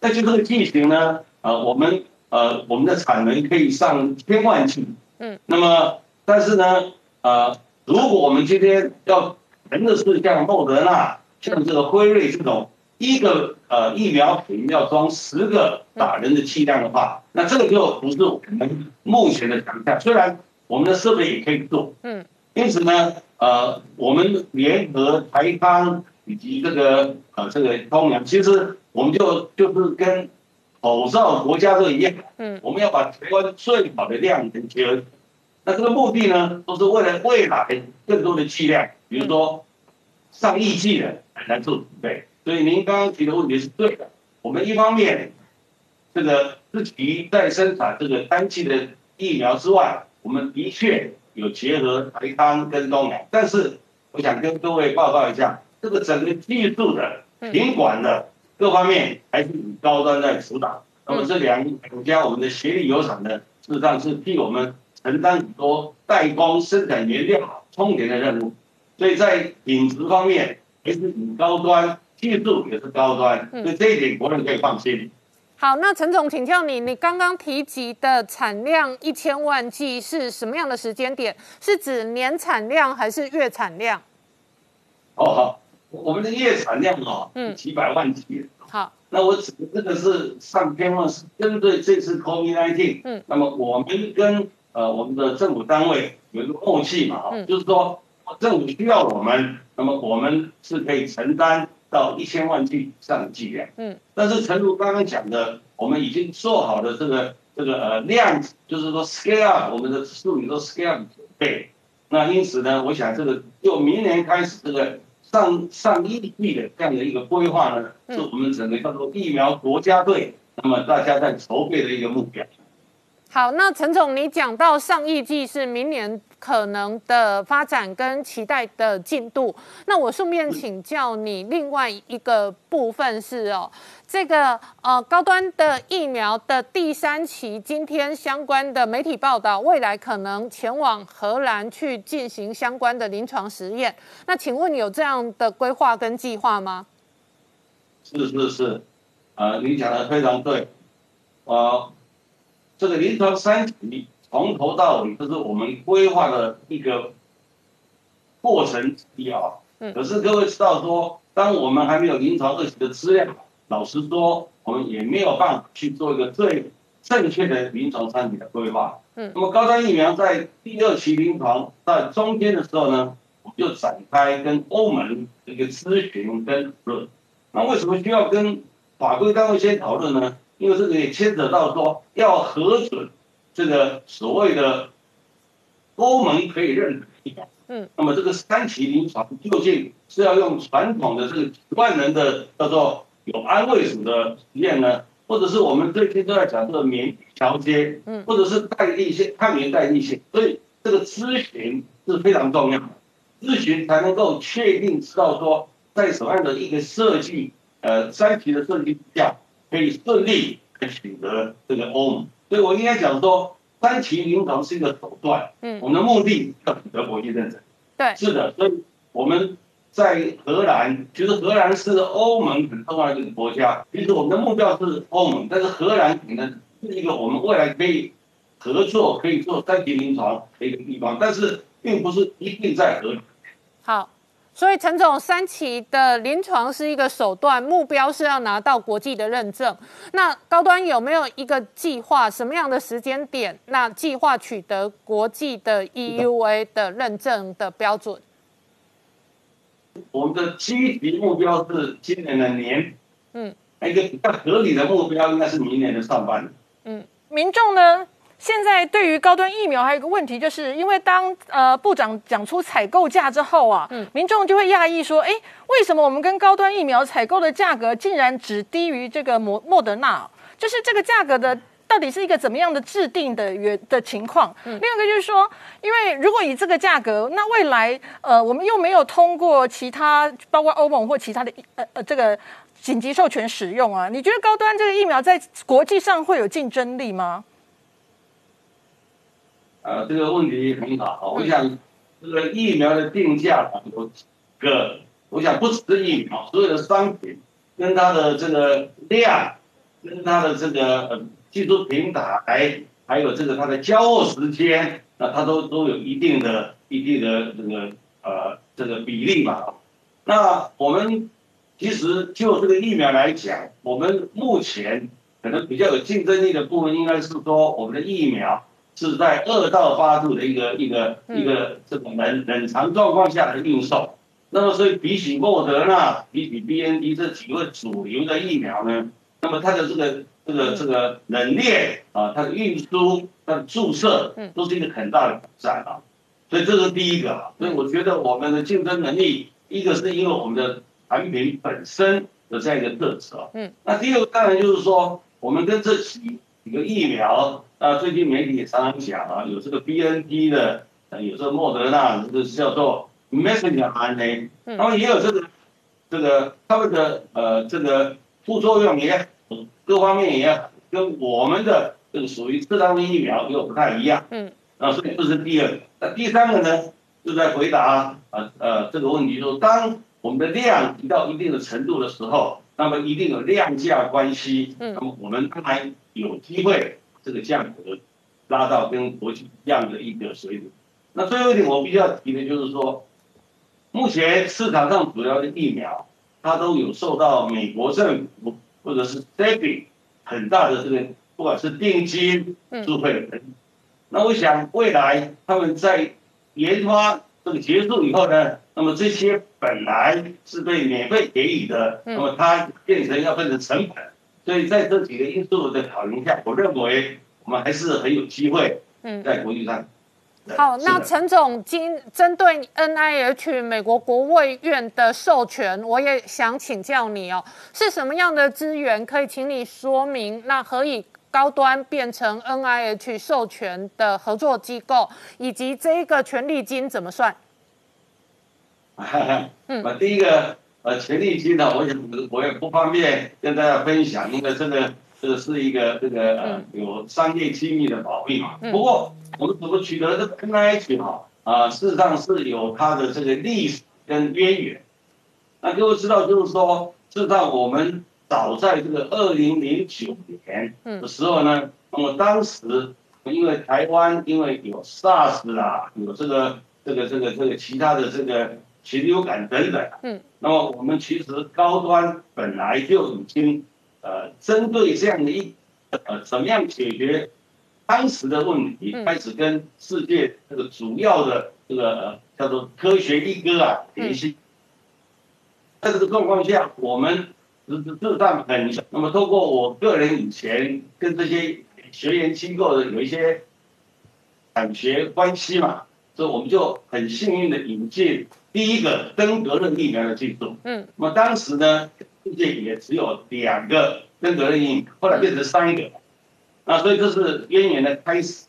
Speaker 11: 那就这个剂型呢，呃，我们呃我们的产能可以上千万剂，嗯，那么但是呢，呃，如果我们今天要谈的是像莫德纳、像这个辉瑞这种一个呃疫苗瓶要装十个打人的剂量的话，那这个就不是我们目前的强项。虽然我们的设备也可以做，嗯，因此呢，呃，我们联合台康以及这个呃这个东阳，其实。我们就就是跟口罩国家都一样，嗯，我们要把台湾最好的量能结合，那这个目的呢，都是为了未来更多的气量，比如说上亿剂的来做准备。所以您刚刚提的问题是对的。我们一方面这个自己在生产这个单剂的疫苗之外，我们的确有结合台康跟东阳，但是我想跟各位报告一下，这个整个技术的品管的。各方面还是以高端在主导，那么这两两家我们的协力油厂呢，事实上是替我们承担很多代工、生产原料、充填的任务，所以在品质方面还是很高端，技术也是高端，所以这一点国人可以放心。
Speaker 1: 好，那陈总，请教你，你刚刚提及的产量一千万剂是什么样的时间点？是指年产量还是月产量？
Speaker 11: 哦，好。我们的月产量哦，嗯，几百万剂。
Speaker 1: 好，
Speaker 11: 那我指的这个是上篇呢，是针对这次 COVID-19。嗯，那么我们跟呃我们的政府单位有一个默契嘛，哈，就是说政府需要我们，那么我们是可以承担到一千万剂以上的剂量。嗯，但是陈如刚刚讲的，我们已经做好的这个这个呃量，就是说 scale up，我们的术语说 scale up 准备。那因此呢，我想这个就明年开始这个。上上亿亿的这样的一个规划呢，是我们整个叫做疫苗国家队，那么大家在筹备的一个目标。
Speaker 1: 好，那陈总，你讲到上亿剂是明年可能的发展跟期待的进度，那我顺便请教你另外一个部分是哦，这个呃高端的疫苗的第三期，今天相关的媒体报道，未来可能前往荷兰去进行相关的临床实验，那请问有这样的规划跟计划吗？
Speaker 11: 是是是，呃，你讲的非常对，呃。这个临床三期从头到尾这是我们规划的一个过程之一啊。嗯。可是各位知道说，当我们还没有临床二期的资料，老实说，我们也没有办法去做一个最正确的临床三期的规划。嗯。那么高端疫苗在第二期临床在中间的时候呢，我们就展开跟欧盟一个咨询跟讨论。那为什么需要跟法规单位先讨论呢？因为这个也牵扯到说要核准这个所谓的欧盟可以认可嗯，那么这个三期临床究竟是要用传统的这个万能的叫做有安慰组的实验呢，或者是我们最近都在讲这个免疫调节，嗯，或者是代替性抗原代替性，所以这个咨询是非常重要的，咨询才能够确定知道说在什么样的一个设计，呃，三期的设计下。可以顺利来取得这个欧盟，所以我应该讲说，三期临床是一个手段，嗯，我们的目的要取得国际认证，
Speaker 1: 对，
Speaker 11: 是的，所以我们在荷兰，其实荷兰是欧盟很重要的一个国家。其实我们的目标是欧盟，但是荷兰可能是一个我们未来可以合作、可以做三级临床的一个地方，但是并不是一定在荷兰。
Speaker 1: 好。所以陈总，三期的临床是一个手段，目标是要拿到国际的认证。那高端有没有一个计划？什么样的时间点？那计划取得国际的 EUA 的认证的标准？
Speaker 11: 我们的积极目标是今年的年，嗯，一个比较合理的目标应该是明年的上半年。
Speaker 8: 嗯，民众呢？现在对于高端疫苗还有一个问题，就是因为当呃部长讲出采购价之后啊，嗯民众就会讶异说，哎，为什么我们跟高端疫苗采购的价格竟然只低于这个莫莫德纳？就是这个价格的到底是一个怎么样的制定的原的情况？另外一个就是说，因为如果以这个价格，那未来呃我们又没有通过其他包括欧盟或其他的呃呃这个紧急授权使用啊，你觉得高端这个疫苗在国际上会有竞争力吗？
Speaker 11: 呃，这个问题很好。我想，这个疫苗的定价有个，我想不只是疫苗，所有的商品跟它的这个量，跟它的这个呃技术平台，还有这个它的交货时间，那它都都有一定的、一定的这个呃这个比例嘛。那我们其实就这个疫苗来讲，我们目前可能比较有竞争力的部分，应该是说我们的疫苗。是在二到八度的一个一个一个这种冷冷藏状况下的运送，那么所以比起莫德纳、比起 B N T 这几个主流的疫苗呢，那么它的这个这个这个冷链啊，它的运输、它的注射，都是一个很大的挑战啊。所以这是第一个啊。所以我觉得我们的竞争能力，一个是因为我们的产品本身的这样一个特质啊。嗯。那第二个当然就是说，我们跟这几几个疫苗。那最近媒体也常常讲啊，有这个 B N T 的，呃，有这个莫德纳，这个叫做 messenger RNA，他们也有这个，这个他们的呃这个副作用也各方面也跟我们的这个属于次单位疫苗又不太一样，嗯，啊，所以这是第二个。那第三个呢，就在回答啊呃这个问题，就是当我们的量提到一定的程度的时候，那么一定有量价关系，嗯，那么我们当然有机会。这个价格拉到跟国际一样的一个水准。那最后一点我必须要提的就是说，目前市场上主要的疫苗，它都有受到美国政府或者是 s a f e 很大的这个不管是定金支配等。那我想未来他们在研发这个结束以后呢，那么这些本来是被免费给予的，那么它变成要变成成本。所以在这几个因素的考虑下，我认为我们还是很有机会在国际上。
Speaker 1: 好，那陈总今针对 N I H 美国国卫院的授权，我也想请教你哦，是什么样的资源可以请你说明？那何以高端变成 N I H 授权的合作机构，以及这一个权利金怎么算？
Speaker 11: 嗯，第一个。呃，权力金呢，我也我也不方便跟大家分享，因为这个这个是一个这个呃有商业机密的保密嘛。不过我们怎么取得这个 N I H 哈啊，事实上是有它的这个历史跟渊源。那各位知道，就是说，事实上我们早在这个二零零九年的时候呢，那么当时因为台湾因为有 SARS 啦，有这个这个这个这个其他的这个。禽流感等等，嗯，那么我们其实高端本来就已经，呃，针对这样的一，呃，怎么样解决当时的问题，开始跟世界这个主要的这个呃叫做科学一哥啊联系。在这个状况下，我们实质上很，那么通过我个人以前跟这些学研机构的有一些产学关系嘛，所以我们就很幸运的引进。第一个登革热疫苗的技术，嗯，那么当时呢，世界也只有两个登革热疫苗，后来变成三个，那所以这是渊源的开始。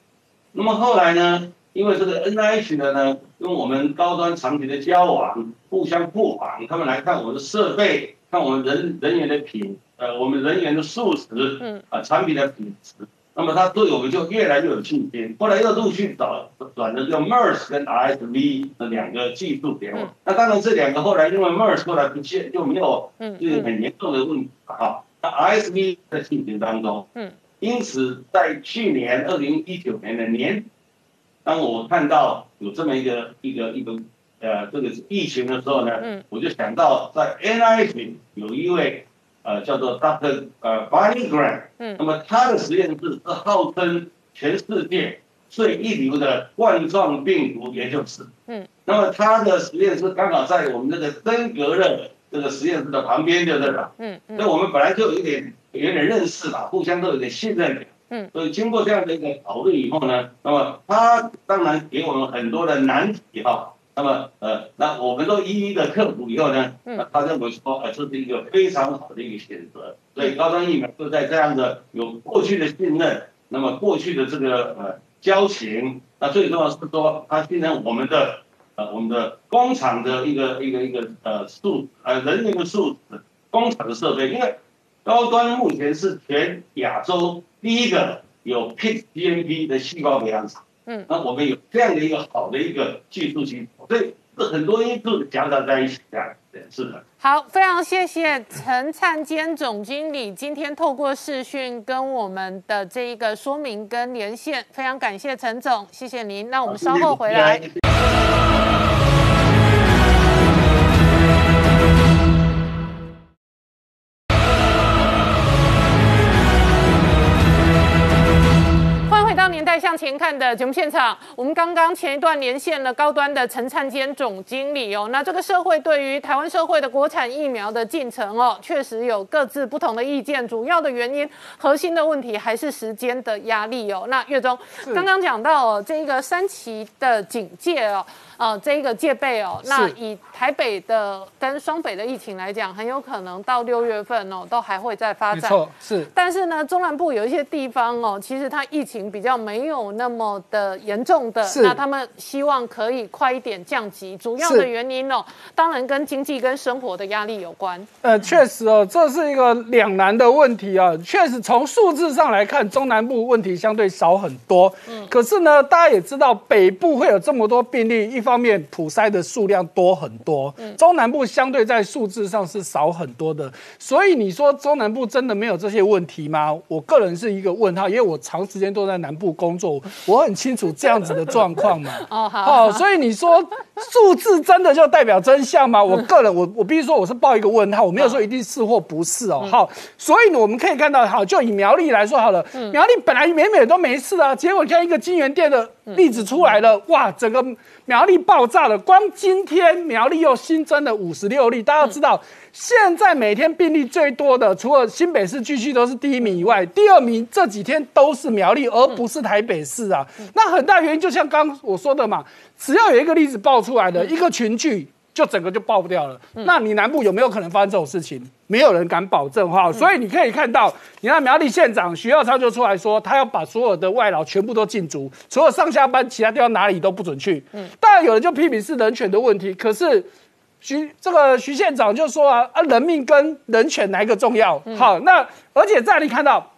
Speaker 11: 那么后来呢，因为这个 N I H 的呢，跟我们高端长期的交往，互相互访，他们来看我们的设备，看我们人人员的品，呃，我们人员的素质，嗯，啊，产品的品质，那么他对我们就越来越有信心。后来又陆续找转的用 MERS 跟 RSV 的两个技术给我。那当然这两个后来因为 MERS 后来不见就没有就是很严重的问题啊。那 RSV 在进行当中，嗯，因此在去年二零一九年的年，当我看到有这么一个一个一个呃这个疫情的时候呢，嗯，我就想到在 NIH 有一位。呃，叫做 Dr. 呃 Barney Grant，嗯，那么他的实验室是号称全世界最一流的冠状病毒研究室，嗯，那么他的实验室刚好在我们这个登革热这个实验室的旁边，就是了，嗯嗯，所以我们本来就有点有点认识吧，互相都有点信任。感，嗯，所以经过这样的一个讨论以后呢，那么他当然给我们很多的难题哈。那么，呃，那我们都一一的克服以后呢，嗯，他认为说，呃，这是一个非常好的一个选择。所以高端疫苗就在这样的有过去的信任，那么过去的这个呃交情，那最重要是说，他信任我们的呃我们的工厂的一个一个一个呃素呃人员的素质，工厂的设备，因为高端目前是全亚洲第一个有 P GMP 的细胞培养厂。嗯，那我们有这样的一个好的一个技术基础，所以是很多因素夹杂在一起这样是的。
Speaker 1: 好，非常谢谢陈灿坚总经理今天透过视讯跟我们的这一个说明跟连线，非常感谢陈总，谢谢您。那我们稍后回来。向前看的节目现场，我们刚刚前一段连线了高端的陈灿坚总经理哦。那这个社会对于台湾社会的国产疫苗的进程哦，确实有各自不同的意见。主要的原因，核心的问题还是时间的压力哦。那月中刚刚讲到哦，这个三期的警戒哦。哦，这一个戒备哦，那以台北的跟双北的疫情来讲，很有可能到六月份哦，都还会再发展。没
Speaker 4: 错，是。
Speaker 1: 但是呢，中南部有一些地方哦，其实它疫情比较没有那么的严重的，那他们希望可以快一点降级。主要的原因哦，当然跟经济跟生活的压力有关。
Speaker 4: 呃，确实哦，这是一个两难的问题啊。确实从数字上来看，中南部问题相对少很多。嗯。可是呢，大家也知道，北部会有这么多病例，一。方面普筛的数量多很多，中南部相对在数字上是少很多的，所以你说中南部真的没有这些问题吗？我个人是一个问号，因为我长时间都在南部工作，我很清楚这样子的状况嘛。哦，好，所以你说数字真的就代表真相吗？我个人，我我必须说我是报一个问号，我没有说一定是或不是哦。好，所以呢，我们可以看到，好，就以苗栗来说好了，苗栗本来美美都没事啊，结果看一个金源店的例子出来了，哇，整个。苗栗爆炸了，光今天苗栗又新增了五十六例。大家知道，现在每天病例最多的，除了新北市继续都是第一名以外，第二名这几天都是苗栗，而不是台北市啊。那很大原因就像刚我说的嘛，只要有一个例子爆出来的，一个群聚。就整个就爆不掉了。那你南部有没有可能发生这种事情？没有人敢保证哈。所以你可以看到，你看苗栗县长徐耀昌就出来说，他要把所有的外劳全部都禁足，除了上下班，其他地方哪里都不准去。嗯，当然有人就批评是人权的问题，可是徐这个徐县长就说啊啊，人命跟人权哪一个重要？好，那而且在你看到。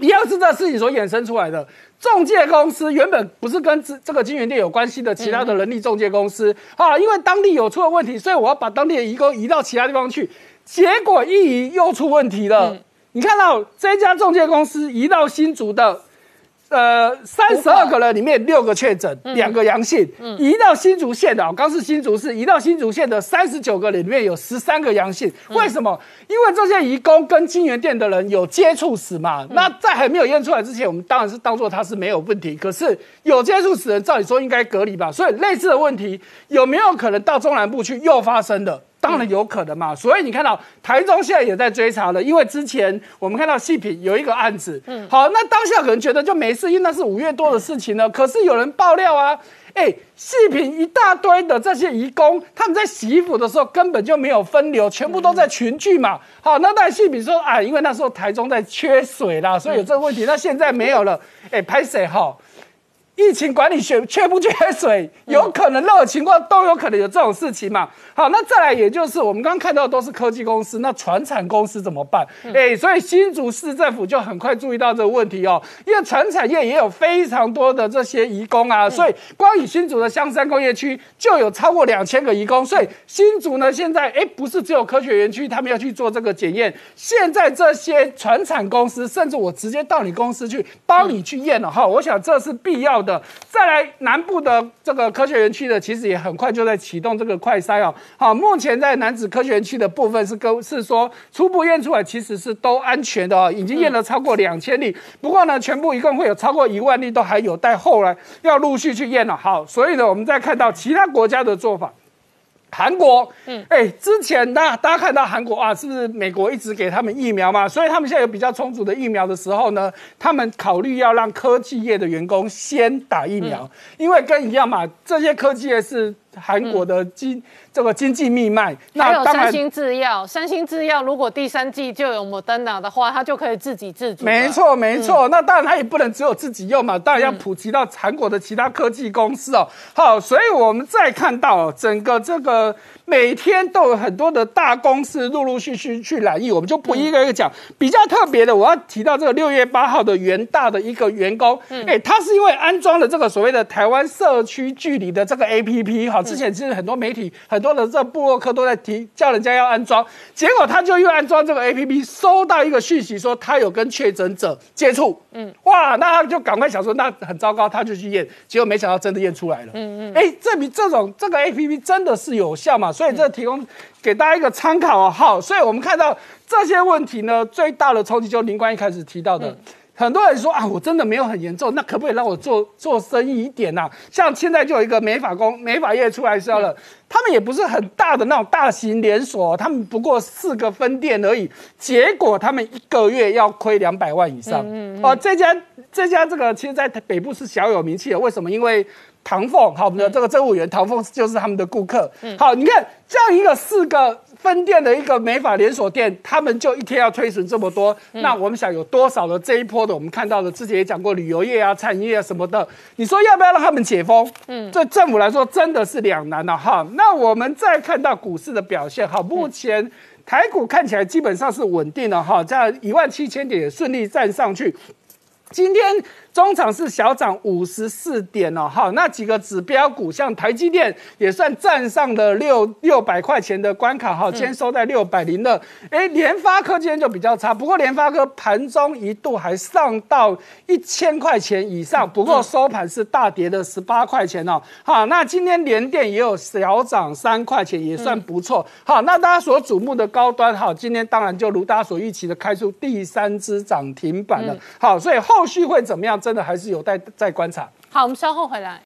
Speaker 4: 一样是这事情所衍生出来的。中介公司原本不是跟这这个金源店有关系的，其他的人力中介公司啊，因为当地有出了问题，所以我要把当地的移工移到其他地方去。结果一移又出问题了。你看到这家中介公司移到新竹的。呃，三十二个人里面六个确诊，两个阳性。移到新竹县的，刚是新竹市，移到新竹县的三十九个里面有十三个阳性。为什么？因为这些移工跟金源店的人有接触史嘛。那在还没有验出来之前，我们当然是当做他是没有问题。可是有接触史的人，照理说应该隔离吧。所以类似的问题有没有可能到中南部去又发生的？当然有可能嘛，所以你看到台中现在也在追查了，因为之前我们看到细品有一个案子，嗯，好，那当下可能觉得就没事，因为那是五月多的事情了。可是有人爆料啊，哎，细品一大堆的这些移工，他们在洗衣服的时候根本就没有分流，全部都在群聚嘛。好，那但细品说，啊，因为那时候台中在缺水啦，所以有这个问题。那现在没有了，哎，拍谁哈？疫情管理缺缺不缺水，有可能任何情况都有可能有这种事情嘛。好，那再来，也就是我们刚刚看到的都是科技公司，那船产公司怎么办？哎，所以新竹市政府就很快注意到这个问题哦，因为船产业也有非常多的这些移工啊，所以光以新竹的香山工业区就有超过两千个移工，所以新竹呢现在哎不是只有科学园区他们要去做这个检验，现在这些船产公司甚至我直接到你公司去帮你去验了哈，我想这是必要的。再来南部的这个科学园区的，其实也很快就在启动这个快筛哦。好，目前在南子科学园区的部分是跟是说初步验出来其实是都安全的哦，已经验了超过两千例。不过呢，全部一共会有超过一万例，都还有待后来要陆续去验了。好，所以呢，我们再看到其他国家的做法。韩国，嗯，哎，之前大大家看到韩国啊，是不是美国一直给他们疫苗嘛？所以他们现在有比较充足的疫苗的时候呢，他们考虑要让科技业的员工先打疫苗，因为跟一样嘛，这些科技业是韩国的经这个经济命脉。
Speaker 1: 还有三星制药，三星制药如果第三季就有摩登纳的话，它就可以自给自足。
Speaker 4: 没错，没错。那当然它也不能只有自己用嘛，当然要普及到韩国的其他科技公司哦。好，所以我们再看到整个这个。每天都有很多的大公司陆陆续续去染疫，我们就不一个一个讲。比较特别的，我要提到这个六月八号的元大的一个员工，哎，他是因为安装了这个所谓的台湾社区距离的这个 A P P，哈，之前其实很多媒体、很多的这布洛克都在提，叫人家要安装，结果他就因为安装这个 A P P，收到一个讯息说他有跟确诊者接触，嗯，哇，那他就赶快想说那很糟糕，他就去验，结果没想到真的验出来了，嗯嗯，哎，这比这种这个 A P P 真的是有效嘛？所以这提供给大家一个参考哦。好，所以我们看到这些问题呢，最大的冲击就林冠一开始提到的，很多人说啊，我真的没有很严重，那可不可以让我做做生意一点呐？像现在就有一个美发工美发业出来说了，他们也不是很大的那种大型连锁，他们不过四个分店而已，结果他们一个月要亏两百万以上。哦，这家这家这个其实在北部是小有名气的，为什么？因为唐凤，好，我们的这个政务员唐凤就是他们的顾客。好，你看这样一个四个分店的一个美发连锁店，他们就一天要推损这么多，那我们想有多少的这一波的，我们看到的之前也讲过旅游业啊、产业啊什么的，你说要不要让他们解封？嗯，这政府来说真的是两难了哈。那我们再看到股市的表现，哈，目前台股看起来基本上是稳定了哈，在一万七千点顺利站上去，今天。中场是小涨五十四点哦，好，那几个指标股像台积电也算站上了六六百块钱的关卡，哈，今天收在六百零二。哎，联发科今天就比较差，不过联发科盘中一度还上到一千块钱以上，不过收盘是大跌的十八块钱哦。好，那今天联电也有小涨三块钱，也算不错。好，那大家所瞩目的高端，哈，今天当然就如大家所预期的开出第三只涨停板了。好，所以后续会怎么样？真的还是有待再观察。
Speaker 1: 好，我们稍后回来。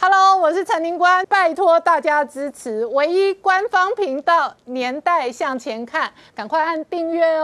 Speaker 1: Hello，我是陈宁官，拜托大家支持唯一官方频道《年代向前看》，赶快按订阅哦。